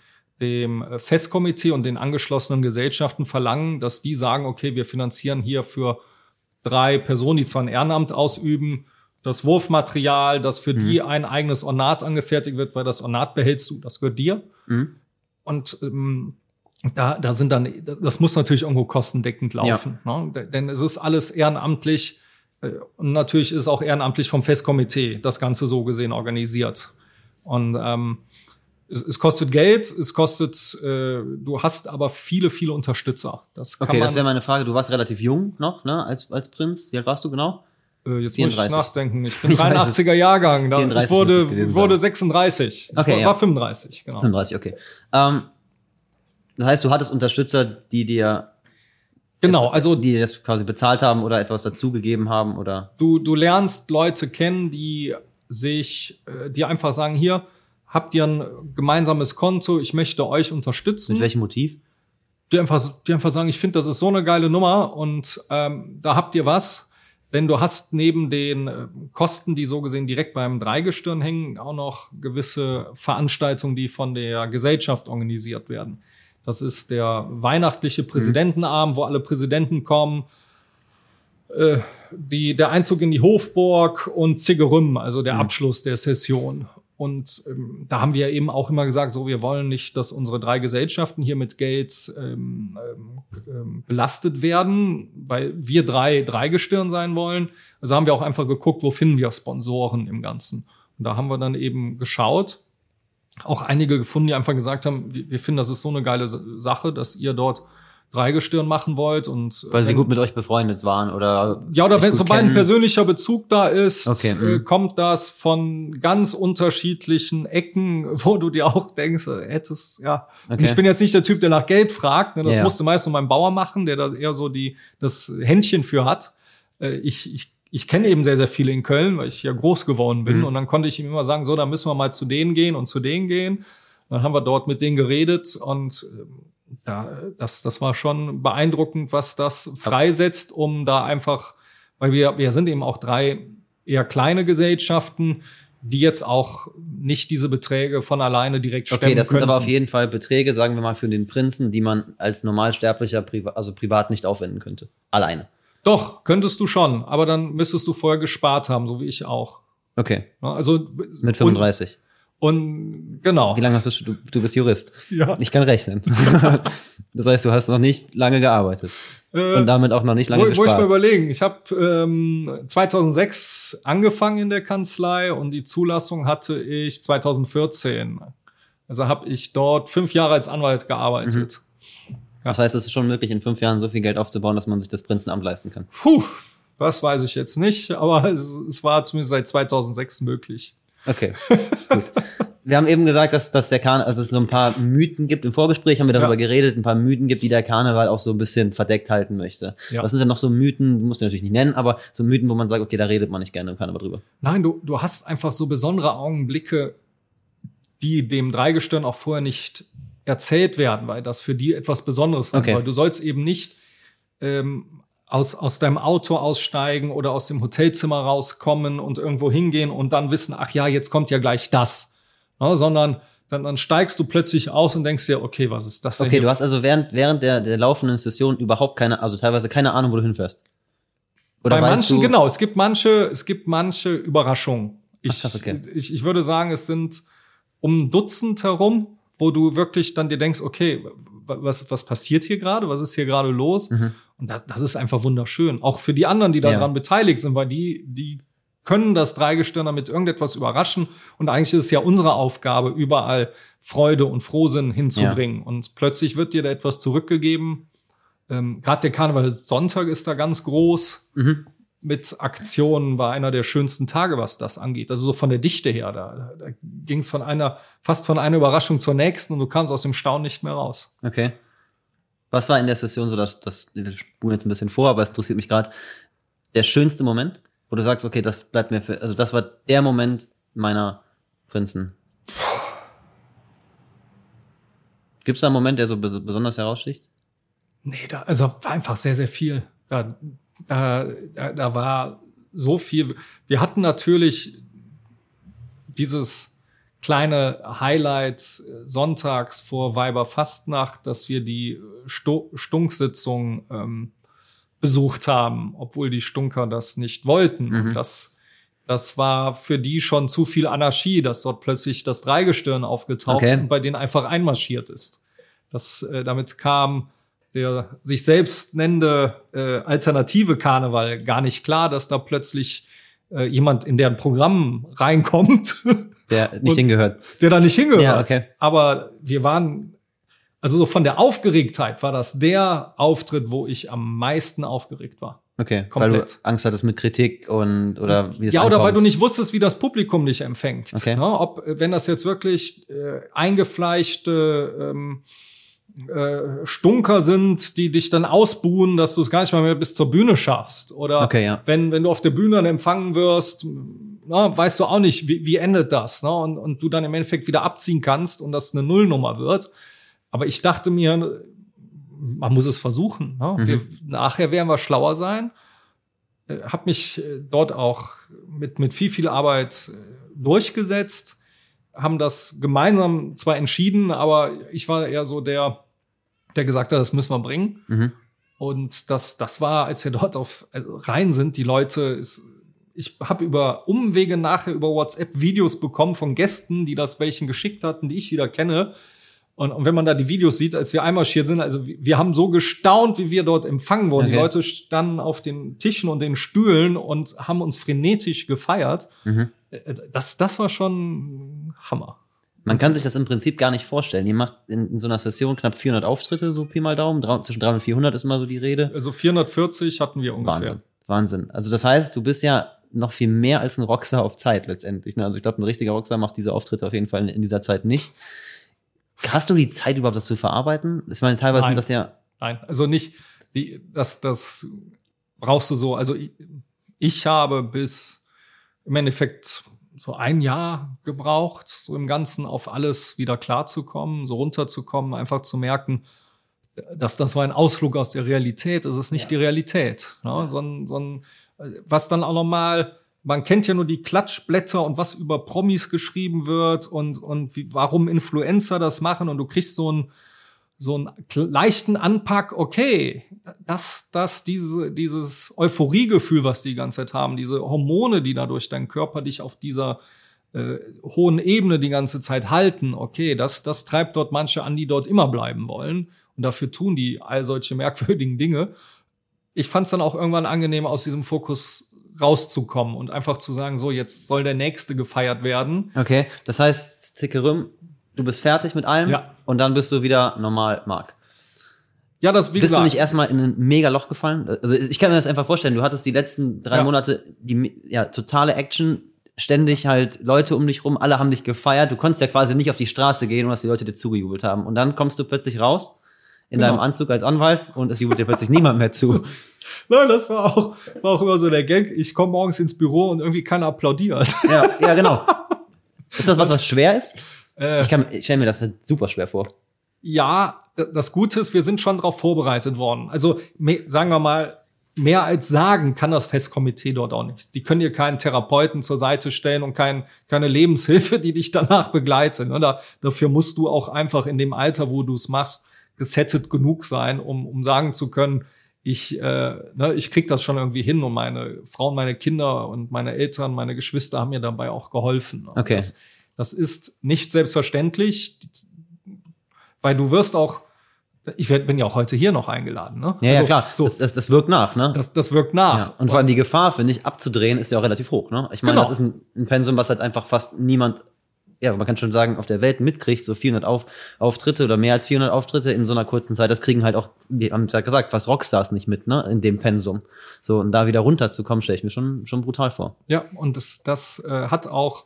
dem Festkomitee und den angeschlossenen Gesellschaften verlangen, dass die sagen, okay, wir finanzieren hier für drei Personen, die zwar ein Ehrenamt ausüben, das Wurfmaterial, das für die ein eigenes Ornat angefertigt wird, weil das Ornat behältst du, das gehört dir. Mhm. Und ähm, da, da sind dann, das muss natürlich irgendwo kostendeckend laufen. Ne? D- Denn es ist alles ehrenamtlich äh, und natürlich ist auch ehrenamtlich vom Festkomitee das Ganze so gesehen organisiert. Und ähm, es, es kostet Geld, es kostet, äh, du hast aber viele, viele Unterstützer. Das Okay, das wäre meine Frage. Du warst relativ jung noch, ne, als, als Prinz. Wie alt warst du genau? Äh, jetzt 34. muss ich nachdenken. Ich bin Ich weiß es. 83er Jahrgang. Da, 34 ich wurde, wurde sein. 36. Ich Okay, war, ja. war 35, genau. 35, okay. Ähm, das heißt, du hattest Unterstützer, die dir, Genau, also die dir das quasi bezahlt haben oder etwas dazugegeben haben oder. du, du lernst Leute kennen, die sich, äh, die einfach sagen, hier, habt ihr ein gemeinsames Konto, ich möchte euch unterstützen. Mit welchem Motiv? Die einfach, die einfach sagen, ich finde, das ist so eine geile Nummer und ähm, da habt ihr was. Denn du hast neben den äh, Kosten, die so gesehen direkt beim Dreigestirn hängen, auch noch gewisse Veranstaltungen, die von der Gesellschaft organisiert werden. Das ist der weihnachtliche Präsidentenabend, wo alle Präsidenten kommen. Äh, die, der Einzug in die Hofburg und Ziggerüm, also der Mhm. Abschluss der Session. Und ähm, da haben wir eben auch immer gesagt, so wir wollen nicht, dass unsere drei Gesellschaften hier mit Geld ähm, ähm, ähm, belastet werden, weil wir drei Dreigestirn sein wollen. Also haben wir auch einfach geguckt, wo finden wir Sponsoren im Ganzen. Und da haben wir dann eben geschaut, auch einige gefunden, die einfach gesagt haben, wir, wir finden, das ist so eine geile Sa- Sache, dass ihr dort Dreigestirn machen wollt und Weil sie wenn- gut mit euch befreundet waren oder. ja, oder wenn sobald ein persönlicher Bezug da ist, Okay, äh, mhm. kommt das von ganz unterschiedlichen Ecken, wo du dir auch denkst, äh, hättest, ja. Okay. ich bin jetzt nicht der Typ, der nach Geld fragt, ne? das Ja, musste meist nur mein Bauer machen, der da eher so die, das Händchen für hat. Äh, ich, ich, ich kenne eben sehr, sehr viele in Köln, weil ich ja groß geworden bin. Mhm. Und dann konnte ich ihm immer sagen, so, dann müssen wir mal zu denen gehen und zu denen gehen. Dann haben wir dort mit denen geredet und ähm, da, das, das war schon beeindruckend, was das freisetzt, um da einfach, weil wir, wir sind eben auch drei eher kleine Gesellschaften, die jetzt auch nicht diese Beträge von alleine direkt stemmen Okay, das sind aber auf jeden Fall Beträge, sagen wir mal, für den Prinzen, die man als Normalsterblicher priva also privat nicht aufwenden könnte. Alleine. Doch, könntest du schon, aber dann müsstest du vorher gespart haben, so wie ich auch. Okay. Also Mit 35. Und, genau. Wie lange hast du, du, du bist Jurist. Ja. Ich kann rechnen. das heißt, du hast noch nicht lange gearbeitet. Äh, Und damit auch noch nicht lange Wo, wo ich mal gespart. überlegen, ich habe ähm, 2006 angefangen in der Kanzlei und die Zulassung hatte ich 2014. Also habe ich dort fünf Jahre als Anwalt gearbeitet. Das heißt, es ist schon möglich, in fünf Jahren so viel Geld aufzubauen, dass man sich das Prinzenamt leisten kann. Puh, das weiß ich jetzt nicht, aber es, es war zumindest seit 2006 möglich. Okay, gut. wir haben eben gesagt, dass, dass der Karneval, also es so ein paar Mythen gibt. Im Vorgespräch haben wir darüber Ja. geredet, ein paar Mythen gibt, die der Karneval auch so ein bisschen verdeckt halten möchte. Ja. Was sind denn noch so Mythen, du musst du natürlich nicht nennen, aber so Mythen, wo man sagt, okay, da redet man nicht gerne im Karneval drüber. Nein, du, du hast einfach so besondere Augenblicke, die dem Dreigestirn auch vorher nicht erzählt werden, weil das für die etwas Besonderes sein Okay. soll. Du sollst eben nicht ähm, aus, aus deinem Auto aussteigen oder aus dem Hotelzimmer rauskommen und irgendwo hingehen und dann wissen, ach ja, jetzt kommt ja gleich das. Ja, sondern dann, dann steigst du plötzlich aus und denkst dir, okay, was ist das denn? Okay, du hast also während, während der, der laufenden Session überhaupt keine, also teilweise keine Ahnung, wo du hinfährst. Oder Bei manchen, genau, es gibt manche, es gibt manche Überraschungen. Ich, Ach, okay. ich, ich würde sagen, es sind um ein Dutzend herum, wo du wirklich dann dir denkst, okay, wa- was, was passiert hier gerade? Was ist hier gerade los? Mhm. Und das, das ist einfach wunderschön. Auch für die anderen, die Ja. daran beteiligt sind, weil die, die können das Dreigestirn damit irgendetwas überraschen. Und eigentlich ist es ja unsere Aufgabe, überall Freude und Frohsinn hinzubringen. Und plötzlich wird dir da etwas zurückgegeben. Ähm, Gerade der Karneval Sonntag ist da ganz groß Mhm. mit Aktionen war einer der schönsten Tage, was das angeht. Also so von der Dichte her, da, da ging es von einer, fast von einer Überraschung zur nächsten und du kamst aus dem Staunen nicht mehr raus. Okay. Was war in der Session so, dass das, wir spulen jetzt ein bisschen vor, aber es interessiert mich gerade, der schönste Moment, wo du sagst, okay, das bleibt mir für, also das war der Moment meiner Prinzen. Gibt es da einen Moment, der so bes besonders heraussticht? Nee, da, also war einfach sehr, sehr viel. Da, da, da war so viel. Wir hatten natürlich dieses kleine Highlight äh, sonntags vor Weiberfastnacht, dass wir die äh, Sto Stunksitzung ähm, besucht haben, obwohl die Stunker das nicht wollten. Mhm. Das, das war für die schon zu viel Anarchie, dass dort plötzlich das Dreigestirn aufgetaucht Okay. und bei denen einfach einmarschiert ist. Das, äh, damit kam der sich selbst nennende äh, alternative Karneval gar nicht klar, dass da plötzlich äh, jemand in deren Programm reinkommt, Der nicht Und- hingehört. der da nicht hingehört. Ja, okay. Aber wir waren, also so von der Aufgeregtheit war das der Auftritt, wo ich am meisten aufgeregt war. Okay, weil du Komplett. Angst hattest mit Kritik und oder wie es Ja, oder weil ankommt. du nicht wusstest, wie das Publikum dich empfängt. Okay. Ne? Ob, wenn das jetzt wirklich äh, eingefleischte ähm, äh, Stunker sind, die dich dann ausbuhen, dass du es gar nicht mal mehr bis zur Bühne schaffst. Oder Okay, ja. wenn, wenn du auf der Bühne dann empfangen wirst, na, weißt du auch nicht, wie, wie endet das. Ne? Und, und du dann im Endeffekt wieder abziehen kannst und das eine Nullnummer wird. Aber ich dachte mir, man muss es versuchen. Ne? Mhm. Wir, nachher werden wir schlauer sein. Äh, Hab mich äh, dort auch mit, mit viel, viel Arbeit durchgesetzt, haben das gemeinsam zwar entschieden, aber ich war eher so der, der gesagt hat, das müssen wir bringen. Mhm. Und das, das war, als wir dort auf also rein sind, die Leute, ist, ich habe über Umwege nachher über WhatsApp Videos bekommen von Gästen, die das welchen geschickt hatten, die ich wieder kenne. Und, und wenn man da die Videos sieht, als wir einmarschiert sind, also wir, wir haben so gestaunt, wie wir dort empfangen wurden. Die Okay. Leute standen auf den Tischen und den Stühlen und haben uns frenetisch gefeiert. Mhm. Äh, Das, das war schon Hammer. Man kann sich das im Prinzip gar nicht vorstellen. Ihr macht in, in so einer Session knapp 400 Auftritte, so Pi mal Daumen. Drei, zwischen 300 und 400 ist mal so die Rede. Also 440 hatten wir ungefähr. Wahnsinn. Wahnsinn. Also das heißt, du bist ja noch viel mehr als ein Rockstar auf Zeit letztendlich. Ne? Also ich glaube, ein richtiger Rockstar macht diese Auftritte auf jeden Fall in, in dieser Zeit nicht. Hast du die Zeit überhaupt, das zu verarbeiten? Ich meine, teilweise Nein. sind das ja. Nein, also nicht, die, das, das brauchst du so. Also ich, ich habe bis im Endeffekt so ein Jahr gebraucht, so im Ganzen auf alles wieder klarzukommen, so runterzukommen, einfach zu merken, dass das war ein Ausflug aus der Realität, es ist nicht Ja. die Realität. Ne? So ein, so ein, was dann auch nochmal, man kennt ja nur die Klatschblätter und was über Promis geschrieben wird und, und wie, warum Influencer das machen und du kriegst so ein, so einen leichten Anpack, okay, das, das, diese, dieses Euphoriegefühl, was die ganze Zeit haben, diese Hormone, die da durch deinen Körper dich auf dieser äh, hohen Ebene die ganze Zeit halten, okay, das, das treibt dort manche an, die dort immer bleiben wollen. Und dafür tun die all solche merkwürdigen Dinge. Ich fand es dann auch irgendwann angenehm, aus diesem Fokus rauszukommen und einfach zu sagen, so, jetzt soll der Nächste gefeiert werden. Okay, das heißt, Zickerum, du bist fertig mit allem Ja. und dann bist du wieder normal Mark. Ja, das wie Bist du gesagt, nicht erstmal in ein mega Loch gefallen? Also ich kann mir das einfach vorstellen. Du hattest die letzten drei Ja. Monate die ja, totale Action, ständig halt Leute um dich rum, alle haben dich gefeiert. Du konntest ja quasi nicht auf die Straße gehen, dass die Leute dir zugejubelt haben. Und dann kommst du plötzlich raus in Genau. deinem Anzug als Anwalt und es jubelt dir plötzlich niemand mehr zu. Nein, das war auch, war auch immer so der Gag. Ich komme morgens ins Büro und irgendwie keiner applaudiert. Ja, ja, genau. Ist das was, was schwer ist? Äh, Ich, kann- ich stelle mir das super schwer vor. ja, das Gute ist, wir sind schon darauf vorbereitet worden. Also sagen wir mal, mehr als sagen kann das Festkomitee dort auch nichts. Die können dir keinen Therapeuten zur Seite stellen und kein, keine Lebenshilfe, die dich danach begleitet. Oder dafür musst du auch einfach in dem Alter, wo du es machst, gesettet genug sein, um, um sagen zu können, ich, äh, ne, ich krieg das schon irgendwie hin und meine Frau meine Kinder und meine Eltern, meine Geschwister haben mir dabei auch geholfen. Und Okay. Das, das ist nicht selbstverständlich, weil du wirst auch, ich werd, bin ja auch heute hier noch eingeladen, ne? Ja, ja, Also, klar. So, Das, das, das wirkt nach, ne? das, das wirkt nach. ja. Und vor allem die Gefahr, finde ich, abzudrehen, ist ja auch relativ hoch, ne? Ich meine, Genau. das ist ein, ein Pensum, was halt einfach fast niemand, ja, man kann schon sagen, auf der Welt mitkriegt, so 400 auf, Auftritte oder mehr als 400 Auftritte in so einer kurzen Zeit. Das kriegen halt auch, die haben es ja gesagt, fast Rockstars nicht mit, ne? In dem Pensum. So, und da wieder runterzukommen, stelle ich mir schon, schon brutal vor. Ja, und das, das äh, hat auch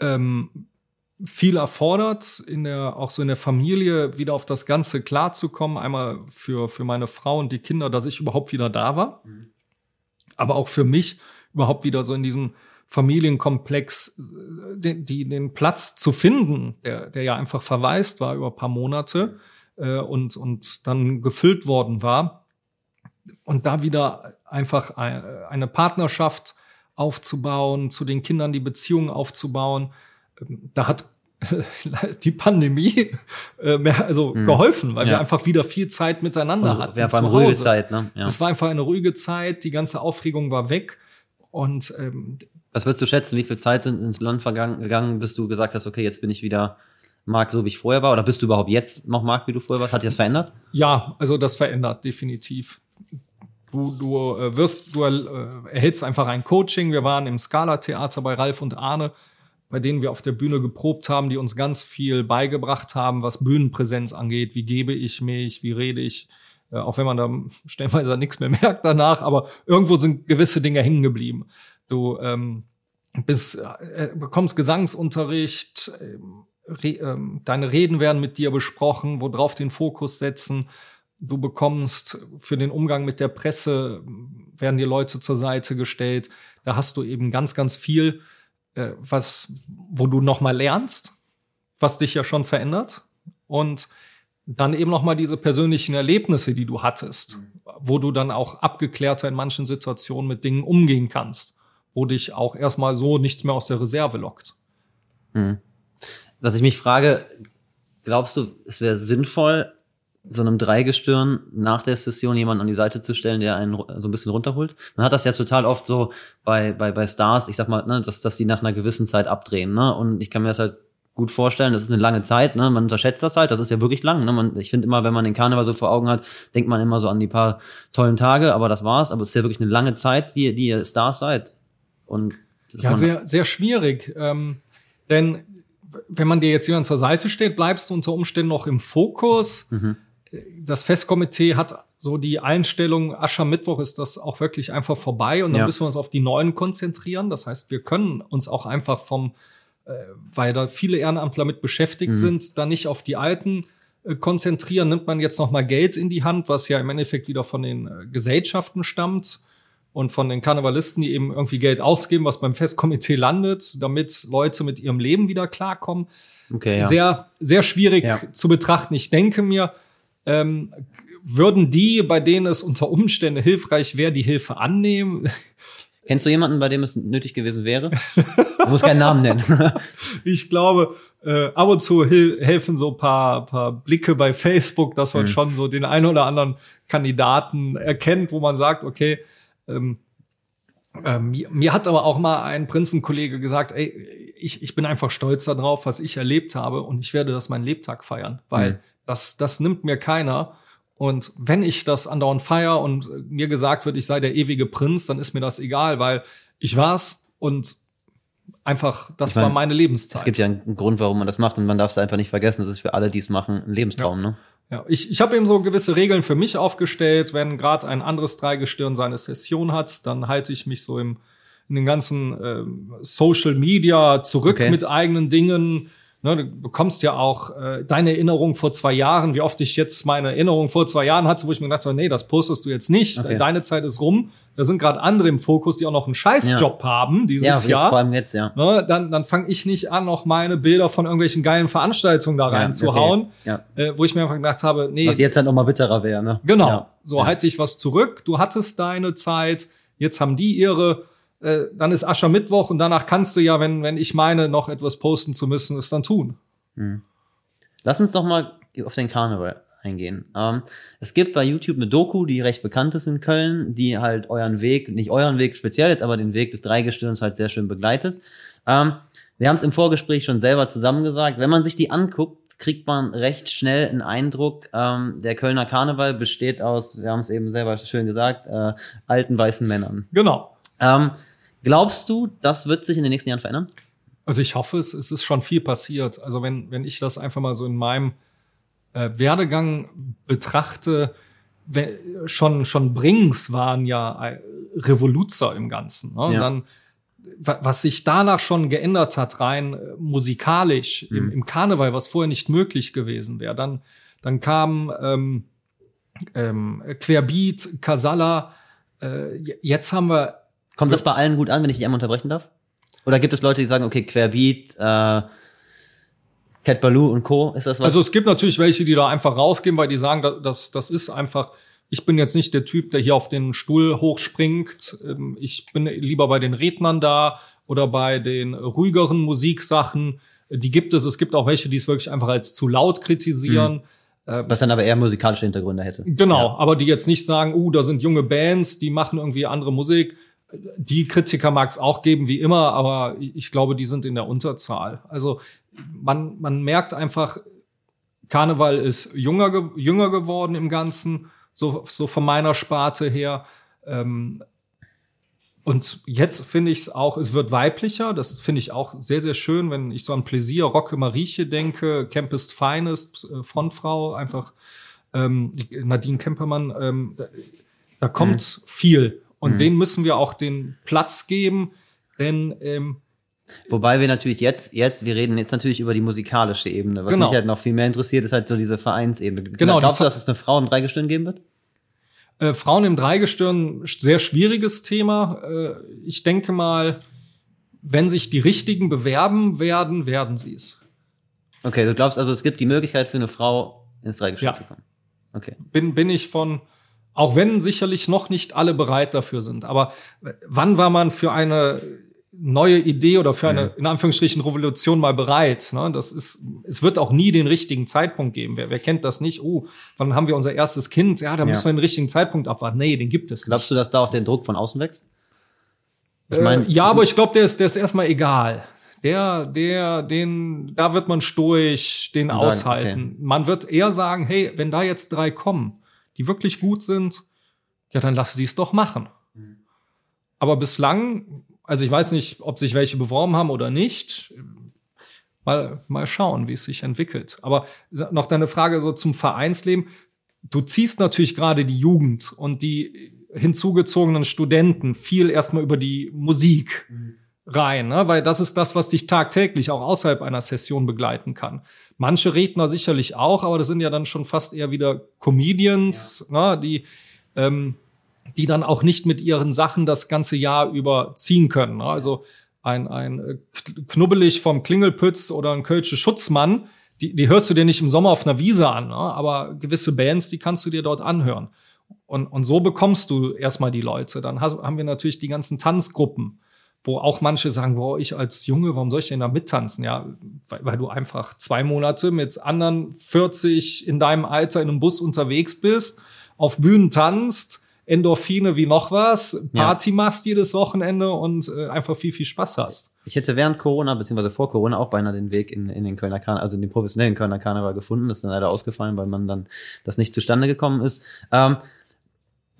ähm, viel erfordert, in der, auch so in der Familie wieder auf das Ganze klarzukommen. Einmal für, für meine Frau und die Kinder, dass ich überhaupt wieder da war. Aber auch für mich überhaupt wieder so in diesem Familienkomplex äh, den, die, den Platz zu finden, der, der ja einfach verwaist war über ein paar Monate äh, und, und dann gefüllt worden war. Und da wieder einfach ein- eine Partnerschaft aufzubauen, zu den Kindern die Beziehung aufzubauen. Ähm, Da hat die Pandemie äh, mehr, also Mhm. geholfen, weil Ja. wir einfach wieder viel Zeit miteinander Und hatten. wir haben zu ruhige. Zeit, ne? Ja. Es war einfach eine ruhige Zeit, die ganze Aufregung war weg. Und ähm, Was würdest du schätzen, wie viel Zeit sind ins Land vergangen, gegangen, bis du gesagt hast, okay, jetzt bin ich wieder Marc, so wie ich vorher war? Oder bist du überhaupt jetzt noch Marc, wie du vorher warst? Hat sich das verändert? ja, also das verändert definitiv. Du, du äh, wirst, du äh, erhältst einfach ein Coaching. Wir waren im Scala-Theater bei Ralf und Arne, bei denen wir auf der Bühne geprobt haben, die uns ganz viel beigebracht haben, was Bühnenpräsenz angeht. Wie gebe ich mich? Wie rede ich? Äh, auch wenn man da stellenweise nichts mehr merkt danach, aber irgendwo sind gewisse Dinge hängen geblieben. Du ähm, bist, äh, bekommst Gesangsunterricht, ähm, re, ähm, deine Reden werden mit dir besprochen, worauf den Fokus setzen. Du bekommst für den Umgang mit der Presse, werden dir Leute zur Seite gestellt. Da hast du eben ganz, ganz viel, äh, was, wo du noch mal lernst, was dich ja schon verändert. Und dann eben noch mal diese persönlichen Erlebnisse, die du hattest, wo du dann auch abgeklärter in manchen Situationen mit Dingen umgehen kannst, wo dich auch erstmal so nichts mehr aus der Reserve lockt. Hm. Was ich mich frage, glaubst du, es wäre sinnvoll, so einem Dreigestirn nach der Session jemanden an die Seite zu stellen, der einen so ein bisschen runterholt? Man hat das ja total oft so bei, bei, bei Stars, ich sag mal, ne, dass, dass die nach einer gewissen Zeit abdrehen, ne? Und ich kann mir das halt gut vorstellen, das ist eine lange Zeit, ne? Man unterschätzt das halt, das ist ja wirklich lang, ne? Man, ich finde immer, wenn man den Karneval so vor Augen hat, denkt man immer so an die paar tollen Tage, aber das war's, aber es ist ja wirklich eine lange Zeit, die, die ihr Stars seid. Und Ja, sehr, sehr schwierig. Ähm, denn wenn man dir jetzt jemand zur Seite steht, bleibst du unter Umständen noch im Fokus. Mhm. Das Festkomitee hat so die Einstellung, Aschermittwoch ist das auch wirklich einfach vorbei und dann Ja. müssen wir uns auf die Neuen konzentrieren. Das heißt, wir können uns auch einfach vom, äh, weil da viele Ehrenamtler mit beschäftigt Mhm. sind, da nicht auf die Alten äh, konzentrieren. Nimmt man jetzt noch mal Geld in die Hand, was ja im Endeffekt wieder von den äh, Gesellschaften stammt und von den Karnevalisten, die eben irgendwie Geld ausgeben, was beim Festkomitee landet, damit Leute mit ihrem Leben wieder klarkommen. okay, ja. Sehr, sehr schwierig Ja. zu betrachten. Ich denke mir, ähm, würden die, bei denen es unter Umständen hilfreich wäre, die Hilfe annehmen? Kennst du jemanden, bei dem es nötig gewesen wäre? Du musst keinen Namen nennen. Ich glaube, äh, ab und zu helfen so ein paar, paar Blicke bei Facebook, dass man Mhm. schon so den einen oder anderen Kandidaten erkennt, wo man sagt, okay, ähm, ähm, mir, mir hat aber auch mal ein Prinzenkollege gesagt, ey, ich, ich bin einfach stolz darauf, was ich erlebt habe und ich werde das meinen Lebtag feiern, weil Mhm. Das, das nimmt mir keiner. Und wenn ich das andauernd feier und mir gesagt wird, ich sei der ewige Prinz, dann ist mir das egal, weil ich war's und einfach, das Ich mein, war meine Lebenszeit. Es gibt ja einen Grund, warum man das macht und man darf es einfach nicht vergessen. Das ist für alle, die es machen, ein Lebenstraum, ne? Ja, ich, ich habe eben so gewisse Regeln für mich aufgestellt. Wenn gerade ein anderes Dreigestirn seine Session hat, dann halte ich mich so im in den ganzen äh, Social Media zurück Okay. mit eigenen Dingen. Ne, du bekommst ja auch äh, deine Erinnerung vor zwei Jahren, wie oft ich jetzt meine Erinnerung vor zwei Jahren hatte, wo ich mir gedacht habe, nee, das postest du jetzt nicht. Okay. Deine Zeit ist rum. Da sind gerade andere im Fokus, die auch noch einen Scheißjob haben dieses Ja, jetzt, Jahr vor allem jetzt, ja. ne, dann, dann fange ich nicht an, noch meine Bilder von irgendwelchen geilen Veranstaltungen da Ja, reinzuhauen, okay. Ja. äh, wo ich mir einfach gedacht habe, nee, Was jetzt halt noch mal bitterer wäre, ne? genau, Ja. so ja. halt dich was zurück, du hattest deine Zeit, jetzt haben die ihre, äh, dann ist Aschermittwoch und danach kannst du ja, wenn, wenn ich meine, noch etwas posten zu müssen, es dann tun. Lass uns doch mal auf den Karneval eingehen. Ähm, es gibt bei YouTube eine Doku, die recht bekannt ist in Köln, die halt euren Weg, nicht euren Weg speziell jetzt, aber den Weg des Dreigestirns halt sehr schön begleitet. Ähm, wir haben es im Vorgespräch schon selber zusammen gesagt. Wenn man sich die anguckt, kriegt man recht schnell einen Eindruck, ähm, der Kölner Karneval besteht aus, wir haben es eben selber schön gesagt, äh, alten weißen Männern. Genau. Ähm, glaubst du, das wird sich in den nächsten Jahren verändern? Also ich hoffe, es, es ist schon viel passiert. Also wenn, wenn ich das einfach mal so in meinem äh, Werdegang betrachte, schon, schon Brings waren ja äh, Revoluzer im Ganzen. Ne? Und Ja. Dann, wa- was sich danach schon geändert hat, rein äh, musikalisch im, Mhm. im Karneval, was vorher nicht möglich gewesen wäre. Dann, dann kam ähm, ähm, Querbeat, Casalla. Äh, jetzt haben wir Kommt das bei allen gut an, wenn ich dich einmal unterbrechen darf? Oder gibt es Leute, die sagen, okay, Querbeat, äh, Cat Baloo und Co. Ist das was? Also es gibt natürlich welche, die da einfach rausgehen, weil die sagen, da- das, das ist einfach, ich bin jetzt nicht der Typ, der hier auf den Stuhl hochspringt. Ähm, Ich bin lieber bei den Rednern da oder bei den ruhigeren Musiksachen. Die gibt es. Es gibt auch welche, die es wirklich einfach als zu laut kritisieren. was dann aber eher musikalische Hintergründe hätte. Genau, aber die jetzt nicht sagen, uh, da sind junge Bands, die machen irgendwie andere Musik. Die Kritiker mag es auch geben, wie immer, aber ich glaube, die sind in der Unterzahl. Also man, man merkt einfach, Karneval ist jünger, ge jünger geworden im Ganzen, so, so von meiner Sparte her. Ähm, und jetzt finde ich es auch, es wird weiblicher. Das finde ich auch sehr, sehr schön, wenn ich so an Pläsier, Rocke Marieche denke, Campest Finest, äh, Frontfrau, einfach ähm, Nadine Kempermann. Ähm, da, da kommt viel. Und Mhm. denen müssen wir auch den Platz geben, denn ähm, Wobei wir natürlich jetzt, jetzt, wir reden jetzt natürlich über die musikalische Ebene. Was Genau. mich halt noch viel mehr interessiert, ist halt so diese Vereinsebene. Genau, Glaubst du, dass es eine Frau im Dreigestirn geben wird? Äh, Frauen im Dreigestirn, sehr schwieriges Thema. Äh, ich denke mal, wenn sich die Richtigen bewerben werden, werden sie es. Okay, du glaubst also, es gibt die Möglichkeit für eine Frau ins Dreigestirn Ja. zu kommen. Okay. Bin, bin ich von, auch wenn sicherlich noch nicht alle bereit dafür sind. Aber äh, wann war man für eine neue Idee oder für eine, in Anführungsstrichen, Revolution mal bereit? Ne? Das ist, es wird auch nie den richtigen Zeitpunkt geben. Wer, wer kennt das nicht? Oh, wann haben wir unser erstes Kind? Ja, da müssen wir den richtigen Zeitpunkt abwarten. Nee, den gibt es Glaubst du, nicht. dass da auch der Druck von außen wächst? Ich Äh, meine, ja, aber ich glaube, der ist, der ist erstmal egal. Der, der, den, da wird man stoisch, den sagen, aushalten. Man wird eher sagen, hey, wenn da jetzt drei kommen, die wirklich gut sind, ja, dann lass die es doch machen. Mhm. Aber bislang, also ich weiß nicht, ob sich welche beworben haben oder nicht. Mal, mal schauen, wie es sich entwickelt. Aber noch deine Frage so zum Vereinsleben. Du ziehst natürlich gerade die Jugend und die hinzugezogenen Studenten viel erstmal über die Musik rein, ne? weil das ist das, was dich tagtäglich auch außerhalb einer Session begleiten kann. Manche Redner sicherlich auch, aber das sind ja dann schon fast eher wieder Comedians, ne? die, ähm, die dann auch nicht mit ihren Sachen das ganze Jahr über ziehen können. Ne? Also ein, ein äh, Knubbelig vom Klingelpütz oder ein Kölsche Schutzmann, die, die hörst du dir nicht im Sommer auf einer Wiese an, ne? aber gewisse Bands, die kannst du dir dort anhören. Und, und so bekommst du erstmal die Leute. Dann has, haben wir natürlich die ganzen Tanzgruppen, wo auch manche sagen, boah, ich als Junge, warum soll ich denn da mittanzen? Ja, weil, weil du einfach zwei Monate mit anderen 40 in deinem Alter in einem Bus unterwegs bist, auf Bühnen tanzt, Endorphine wie noch was, Ja. Party machst jedes Wochenende und äh, einfach viel, viel Spaß hast. Ich hätte während Corona, beziehungsweise vor Corona, auch beinahe den Weg in, in den Kölner Karneval, also in den professionellen Kölner Karneval gefunden. Das ist dann leider ausgefallen, weil man dann das nicht zustande gekommen ist. Ähm,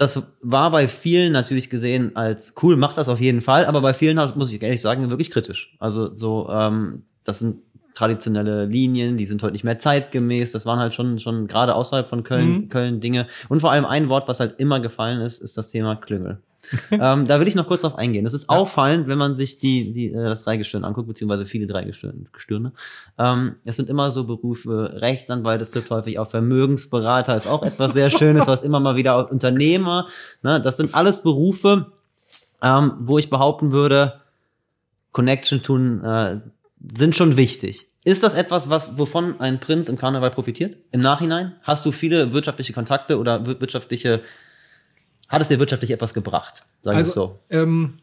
das war bei vielen natürlich gesehen als cool, macht das auf jeden Fall, aber bei vielen, muss ich ehrlich sagen, wirklich kritisch. Also so, ähm, das sind traditionelle Linien, die sind heute nicht mehr zeitgemäß. Das waren halt schon, schon gerade außerhalb von Köln, Mhm. Köln Dinge. Und vor allem ein Wort, was halt immer gefallen ist, ist das Thema Klüngel. ähm, da will ich noch kurz drauf eingehen. Es ist ja. auffallend, wenn man sich die, die, äh, das Dreigestirn anguckt, beziehungsweise viele Dreigestirne. Ähm, es sind immer so Berufe, Rechtsanwalt, es trifft häufig auch Vermögensberater, ist auch etwas sehr Schönes, was immer mal wieder Unternehmer, ne, das sind alles Berufe, ähm, wo ich behaupten würde, Connection tun äh, sind schon wichtig. Ist das etwas, was, wovon ein Prinz im Karneval profitiert? Im Nachhinein? Hast du viele wirtschaftliche Kontakte oder wirtschaftliche, hat es dir wirtschaftlich etwas gebracht? Sagen also, wir so. Ähm,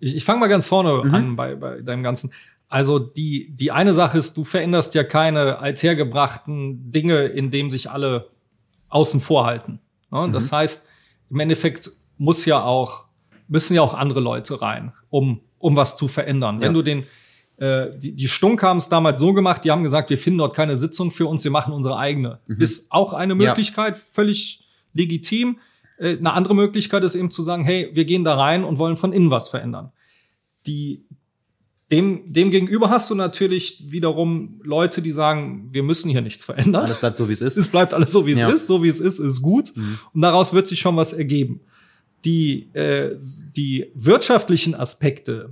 ich ich fange mal ganz vorne mhm. an bei, bei deinem Ganzen. Also die, die eine Sache ist, du veränderst ja keine althergebrachten Dinge, indem sich alle außen vorhalten. Ne? Mhm. Das heißt, im Endeffekt muss ja auch, müssen ja auch andere Leute rein, um, um was zu verändern. Ja. Wenn du den, äh, die, die Stunk haben es damals so gemacht, die haben gesagt, wir finden dort keine Sitzung für uns, wir machen unsere eigene. Mhm. Ist auch eine Möglichkeit, ja. völlig legitim. Äh, eine andere Möglichkeit ist eben zu sagen, hey, wir gehen da rein und wollen von innen was verändern. Die, dem, dem gegenüber hast du natürlich wiederum Leute, die sagen, wir müssen hier nichts verändern. Alles bleibt so, wie es ist. Es bleibt alles so, wie es ja. ist. So, wie es ist, ist gut. Mhm. Und daraus wird sich schon was ergeben. Die, äh, die wirtschaftlichen Aspekte,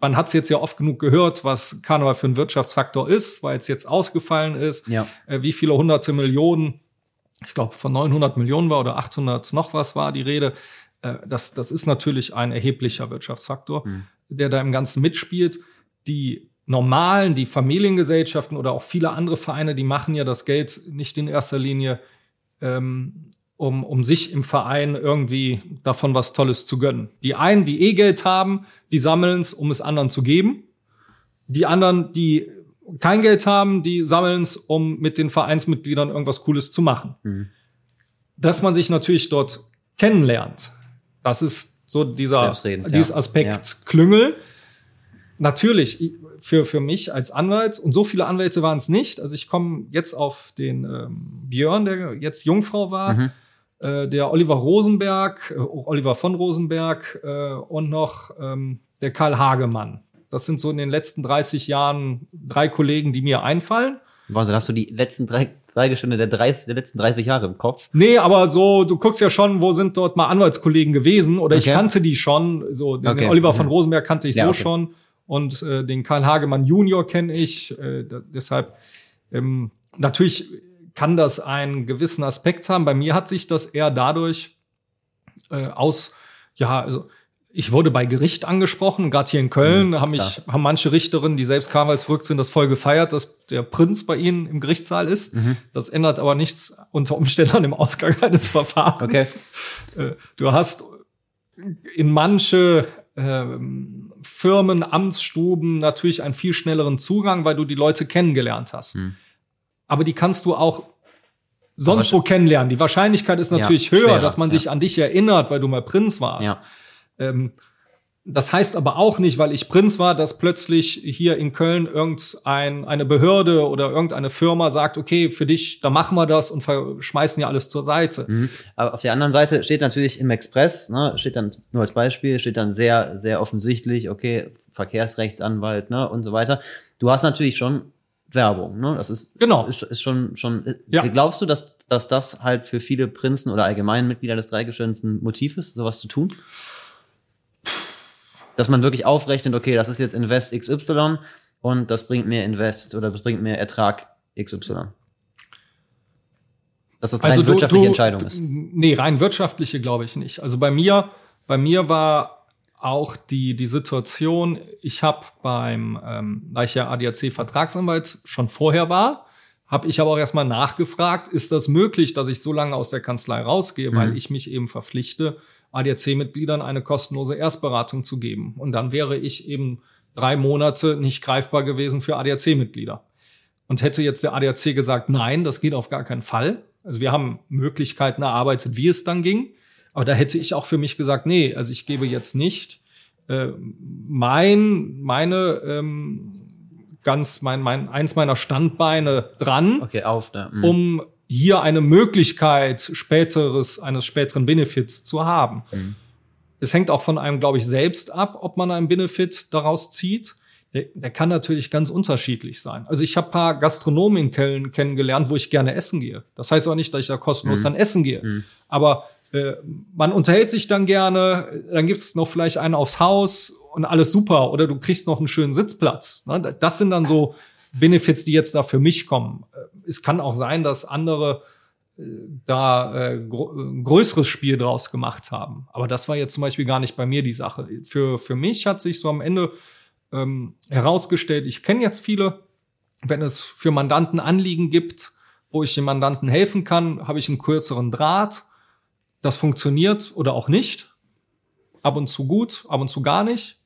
man hat es jetzt ja oft genug gehört, was Karneval für ein Wirtschaftsfaktor ist, weil es jetzt ausgefallen ist, ja. äh, wie viele hunderte Millionen, ich glaube von 900 Millionen war oder 800 noch was war die Rede. Äh, das, das ist natürlich ein erheblicher Wirtschaftsfaktor, mhm. der da im Ganzen mitspielt. Die normalen, die Familiengesellschaften oder auch viele andere Vereine, die machen ja das Geld nicht in erster Linie ähm, um, um sich im Verein irgendwie davon was Tolles zu gönnen. Die einen, die eh Geld haben, die sammeln es, um es anderen zu geben. Die anderen, die kein Geld haben, die sammeln es, um mit den Vereinsmitgliedern irgendwas Cooles zu machen. Mhm. Dass man sich natürlich dort kennenlernt, das ist so dieser dieses. Aspekt ja. Klüngel. Natürlich für für mich als Anwalt und so viele Anwälte waren es nicht. Also ich komme jetzt auf den ähm, Björn, der jetzt Jungfrau war. Mhm äh, der Oliver Rosenberg, äh, Oliver von Rosenberg äh, und noch ähm, der Karl Hagemann. Das sind so in den letzten 30 Jahren drei Kollegen, die mir einfallen. Wahnsinn, hast du die letzten drei, drei Gestunde der, 30, der letzten 30 Jahre im Kopf? Nee, aber so, du guckst ja schon, wo sind dort mal Anwaltskollegen gewesen oder okay. ich kannte die schon. So, den okay. Oliver von mhm. Rosenberg kannte ich ja, so okay. schon und äh, den Karl Hagemann Junior kenne ich. Äh, deshalb ähm, natürlich kann das einen gewissen Aspekt haben. Bei mir hat sich das eher dadurch äh, aus, ja, also ich wurde bei Gericht angesprochen, gerade hier in Köln mhm, haben, mich, haben manche Richterinnen, die selbst karnevalsverrückt sind, das voll gefeiert, dass der Prinz bei ihnen im Gerichtssaal ist. Mhm. Das ändert aber nichts unter Umständen an dem Ausgang eines Verfahrens. Okay. Äh, du hast in manche ähm, Firmen, Amtsstuben natürlich einen viel schnelleren Zugang, weil du die Leute kennengelernt hast. Mhm aber die kannst du auch sonst wo kennenlernen. Die Wahrscheinlichkeit ist natürlich ja, höher, schwerer, dass man sich an dich erinnert, weil du mal Prinz warst. Ja. Ähm, das heißt aber auch nicht, weil ich Prinz war, dass plötzlich hier in Köln irgendein eine Behörde oder irgendeine Firma sagt, okay, für dich, da machen wir das und schmeißen ja alles zur Seite. Mhm. Aber auf der anderen Seite steht natürlich im Express, ne, steht dann nur als Beispiel, steht dann sehr, sehr offensichtlich, okay, Verkehrsrechtsanwalt, ne, und so weiter. Du hast natürlich schon Werbung, ne? Das ist, genau. ist, ist schon, schon, ja. glaubst du, dass, dass das halt für viele Prinzen oder allgemeinen Mitglieder des Dreigestirns ein Motiv ist, sowas zu tun? Dass man wirklich aufrechnet, okay, das ist jetzt Invest XY und das bringt mir Invest oder das bringt mir Ertrag XY. Dass das also rein du, wirtschaftliche du, Entscheidung ist. Nee, rein wirtschaftliche glaube ich nicht. Also bei mir, bei mir war auch die, die Situation, ich habe beim, ähm, da ich ja ADAC-Vertragsanwalt schon vorher war, habe ich aber auch erstmal nachgefragt, ist das möglich, dass ich so lange aus der Kanzlei rausgehe, mhm. weil ich mich eben verpflichte, ADAC-Mitgliedern eine kostenlose Erstberatung zu geben. Und dann wäre ich eben drei Monate nicht greifbar gewesen für ADAC-Mitglieder. Und hätte jetzt der ADAC gesagt, nein, das geht auf gar keinen Fall. Also wir haben Möglichkeiten erarbeitet, wie es dann ging. Aber da hätte ich auch für mich gesagt, nee, also ich gebe jetzt nicht äh, mein, meine ähm, ganz mein, mein eins meiner Standbeine dran, okay, auf, ne? mhm. um hier eine Möglichkeit späteres eines späteren Benefits zu haben. Mhm. Es hängt auch von einem, glaube ich, selbst ab, ob man einen Benefit daraus zieht. Der, der kann natürlich ganz unterschiedlich sein. Also ich habe paar Gastronomen in Köln kennengelernt, wo ich gerne essen gehe. Das heißt auch nicht, dass ich da kostenlos mhm. dann essen gehe. Mhm. Aber Äh, man unterhält sich dann gerne, dann gibt's noch vielleicht einen aufs Haus und alles super oder du kriegst noch einen schönen Sitzplatz. Ne? Das sind dann so Benefits, die jetzt da für mich kommen. Äh, es kann auch sein, dass andere äh, da äh, gro größeres Spiel draus gemacht haben. Aber das war jetzt zum Beispiel gar nicht bei mir die Sache. Für, für mich hat sich so am Ende ähm, herausgestellt, ich kenne jetzt viele, wenn es für Mandanten Anliegen gibt, wo ich dem Mandanten helfen kann, habe ich einen kürzeren Draht. Das funktioniert oder auch nicht. Ab und zu gut, ab und zu gar nicht.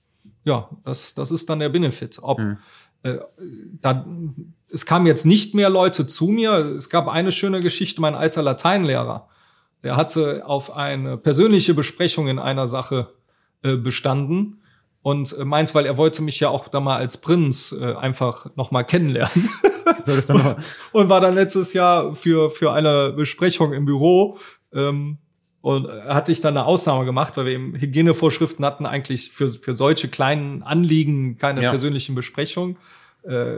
Ja, das, das ist dann der Benefit. Ob, mhm. Äh, da, es kamen jetzt nicht mehr Leute zu mir. Es gab eine schöne Geschichte, mein alter Lateinlehrer. Der hatte auf eine persönliche Besprechung in einer Sache äh, bestanden und äh, meint, weil er wollte mich ja auch da mal als Prinz äh, einfach noch mal kennenlernen. Noch und war dann letztes Jahr für für eine Besprechung im Büro ähm, und hatte ich dann eine Ausnahme gemacht, weil wir eben Hygienevorschriften hatten eigentlich für für solche kleinen Anliegen keine ja. persönlichen Besprechungen. Äh,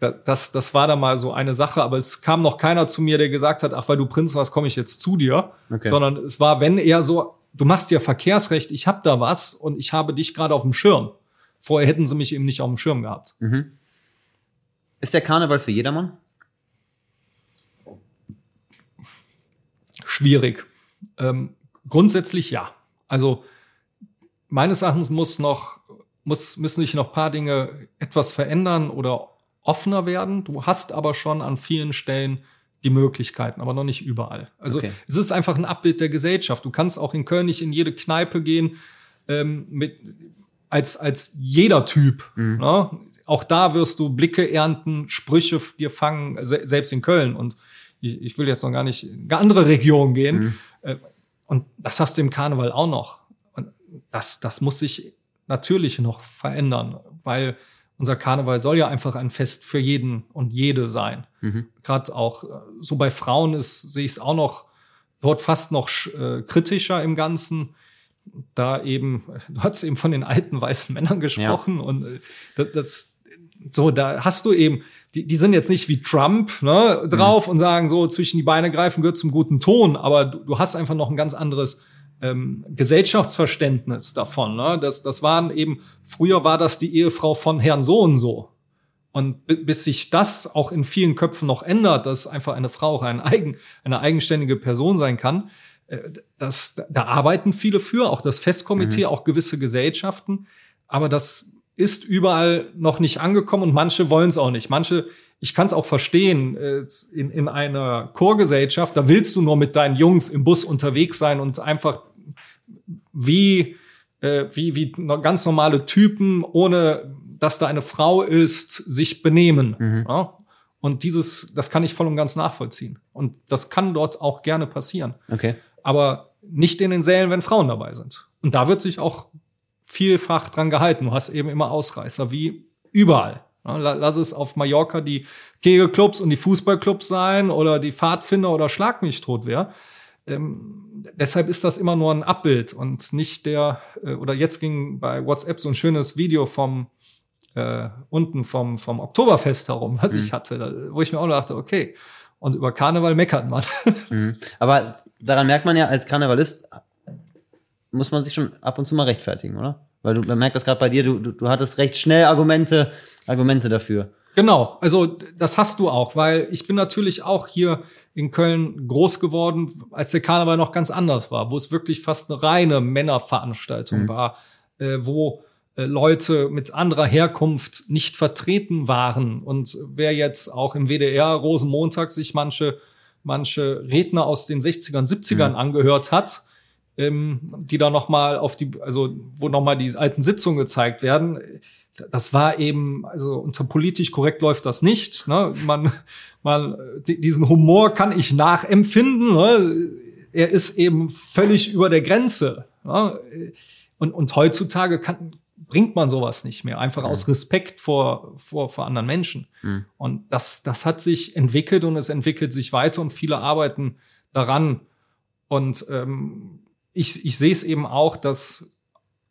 das, das war da mal so eine Sache, aber es kam noch keiner zu mir, der gesagt hat, ach, weil du Prinz warst, komme ich jetzt zu dir. Okay. Sondern es war, wenn eher so, du machst ja Verkehrsrecht, ich habe da was und ich habe dich gerade auf dem Schirm. Vorher hätten sie mich eben nicht auf dem Schirm gehabt. Mhm. Ist der Karneval für jedermann? Schwierig. Ähm, grundsätzlich ja. Also meines Erachtens muss noch, muss, müssen sich noch paar Dinge etwas verändern oder offener werden. Du hast aber schon an vielen Stellen die Möglichkeiten, aber noch nicht überall. Also okay. es ist einfach ein Abbild der Gesellschaft. Du kannst auch in Köln nicht in jede Kneipe gehen ähm, mit als als jeder Typ. Mhm. Ne? Auch da wirst du Blicke ernten, Sprüche dir fangen, se selbst in Köln. Und ich, ich, will jetzt noch gar nicht in andere Regionen gehen. Mhm. Äh, und das hast du im Karneval auch noch. Und das, das muss sich natürlich noch verändern, weil unser Karneval soll ja einfach ein Fest für jeden und jede sein. Mhm. Gerade auch äh, so bei Frauen ist, sehe ich es auch noch dort fast noch äh, kritischer im Ganzen. Da eben, du hast eben von den alten weißen Männern gesprochen ja. und äh, das, das, so, da hast du eben, die, die sind jetzt nicht wie Trump ne, drauf mhm. und sagen so, zwischen die Beine greifen gehört zum guten Ton, aber du, du hast einfach noch ein ganz anderes ähm, Gesellschaftsverständnis davon. Ne? Das, das waren eben, früher war das die Ehefrau von Herrn so und so. Und bis sich das auch in vielen Köpfen noch ändert, dass einfach eine Frau auch ein eigen, eine eigenständige Person sein kann, äh, das, da arbeiten viele für, auch das Festkomitee, mhm. auch gewisse Gesellschaften. Aber das ist überall noch nicht angekommen und manche wollen es auch nicht. Manche, ich kann es auch verstehen, äh, in, in einer Chorgesellschaft, da willst du nur mit deinen Jungs im Bus unterwegs sein und einfach wie, äh, wie, wie ganz normale Typen, ohne dass da eine Frau ist, sich benehmen. Mhm. Ja? Und dieses, das kann ich voll und ganz nachvollziehen. Und das kann dort auch gerne passieren. Okay. Aber nicht in den Sälen, wenn Frauen dabei sind. Und da wird sich auch vielfach dran gehalten. Du hast eben immer Ausreißer, wie überall. Lass es auf Mallorca die Kegelclubs und die Fußballclubs sein oder die Pfadfinder oder Schlag mich tot wäre. Ähm, deshalb ist das immer nur ein Abbild und nicht der, äh, oder jetzt ging bei WhatsApp so ein schönes Video vom äh, unten vom, vom Oktoberfest herum, was mhm. ich hatte, wo ich mir auch dachte, okay, und über Karneval meckert man. Mhm. Aber daran merkt man ja, als Karnevalist muss man sich schon ab und zu mal rechtfertigen, oder? Weil du, man merkt das gerade bei dir, du, du, du hattest recht schnell Argumente, Argumente dafür. Genau, also das hast du auch, weil ich bin natürlich auch hier in Köln groß geworden, als der Karneval noch ganz anders war, wo es wirklich fast eine reine Männerveranstaltung mhm. war, äh, wo äh, Leute mit anderer Herkunft nicht vertreten waren. Und wer jetzt auch im WDR Rosenmontag sich manche, manche Redner aus den 60ern, 70ern mhm. angehört hat, ähm, die da noch mal auf die, also wo noch mal die alten Sitzungen gezeigt werden, das war eben, also unter politisch korrekt läuft das nicht. Ne? Man, man, diesen Humor kann ich nachempfinden. Ne? Er ist eben völlig über der Grenze. Ne? Und, und heutzutage kann, bringt man sowas nicht mehr, einfach mhm. aus Respekt vor, vor, vor anderen Menschen. Mhm. Und das, das hat sich entwickelt und es entwickelt sich weiter und viele arbeiten daran. Und ähm, ich, ich sehe es eben auch, dass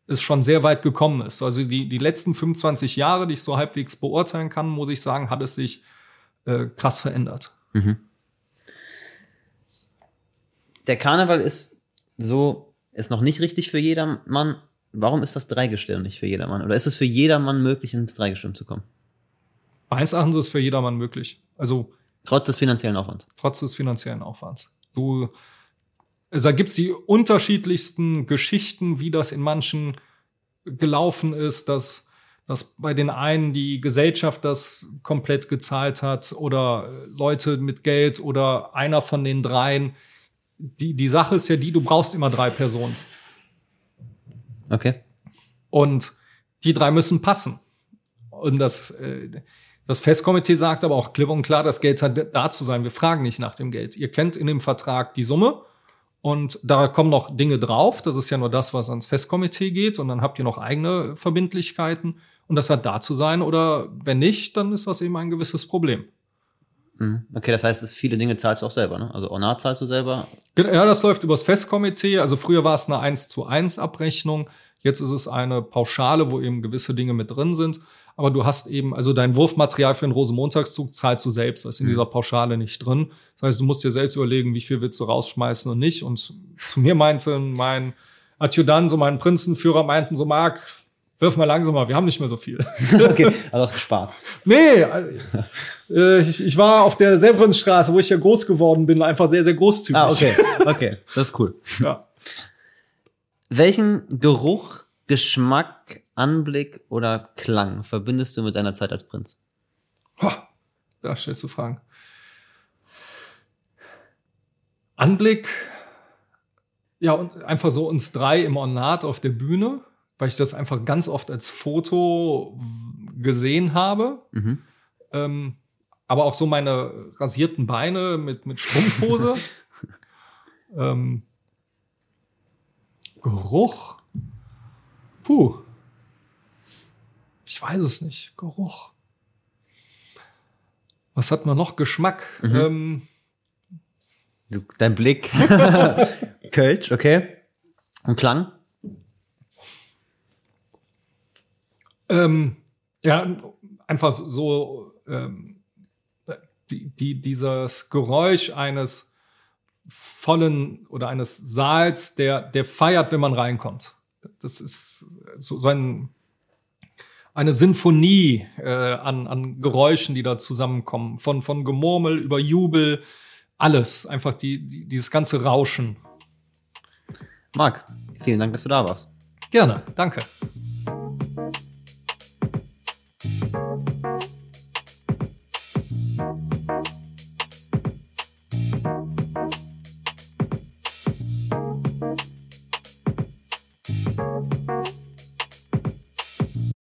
es schon sehr weit gekommen ist. Also die, die letzten 25 Jahre, die ich so halbwegs beurteilen kann, muss ich sagen, hat es sich äh, krass verändert. Mhm. Der Karneval ist so, ist noch nicht richtig für jedermann. Warum ist das Dreigestirn nicht für jedermann? Oder ist es für jedermann möglich, ins Dreigestirn zu kommen? Meines Erachtens ist es für jedermann möglich. Also Trotz des finanziellen Aufwands. trotz des finanziellen Aufwands. Du, also da gibt's die unterschiedlichsten Geschichten, wie das in manchen gelaufen ist, dass, dass bei den einen die Gesellschaft das komplett gezahlt hat oder Leute mit Geld oder einer von den dreien. Die, die Sache ist ja die, du brauchst immer drei Personen. Okay. Und die drei müssen passen. Und das, äh, das Festkomitee sagt aber auch klipp und klar, das Geld hat da zu sein. Wir fragen nicht nach dem Geld. Ihr kennt in dem Vertrag die Summe und da kommen noch Dinge drauf. Das ist ja nur das, was ans Festkomitee geht. Und dann habt ihr noch eigene Verbindlichkeiten. Und das hat da zu sein. Oder wenn nicht, dann ist das eben ein gewisses Problem. Mhm. Okay, das heißt, viele Dinge zahlst du auch selber, ne? Also Ornat zahlst du selber. Ja, das läuft übers Festkomitee. Also früher war es eine 1 zu 1 Abrechnung. Jetzt ist es eine Pauschale, wo eben gewisse Dinge mit drin sind. Aber du hast eben, also dein Wurfmaterial für den Rosenmontagszug zahlst du selbst. Das ist in Mhm. dieser Pauschale nicht drin. Das heißt, du musst dir selbst überlegen, wie viel willst du rausschmeißen und nicht. Und zu mir meinte mein Adjutant, so mein Prinzenführer meinten so, Marc, wirf mal langsamer, wir haben nicht mehr so viel. okay, also hast gespart. nee, äh, ich, ich war auf der Severinsstraße, wo ich ja groß geworden bin, einfach sehr, sehr großzügig. Ah, okay. Okay, das ist cool. Ja. Welchen Geruch, Geschmack, Anblick oder Klang verbindest du mit deiner Zeit als Prinz? Ha, da stellst du Fragen. Anblick, ja, und einfach so uns drei im Ornat auf der Bühne, weil ich das einfach ganz oft als Foto gesehen habe. Mhm. Ähm, aber auch so meine rasierten Beine mit, mit Strumpfhose. ähm, Geruch. Puh. Ich weiß es nicht. Geruch. Was hat man noch? Geschmack. Mhm. Ähm, Du, dein Blick. Kölsch, okay. Und Klang? ähm, ja, einfach so ähm, die, die, dieses Geräusch eines vollen oder eines Saals, der, der feiert, wenn man reinkommt. Das ist so, so ein, eine Sinfonie äh, an, an Geräuschen, die da zusammenkommen. Von, von Gemurmel über Jubel, alles. Einfach die, die, dieses ganze Rauschen. Marc, vielen Dank, dass du da warst. Gerne, danke.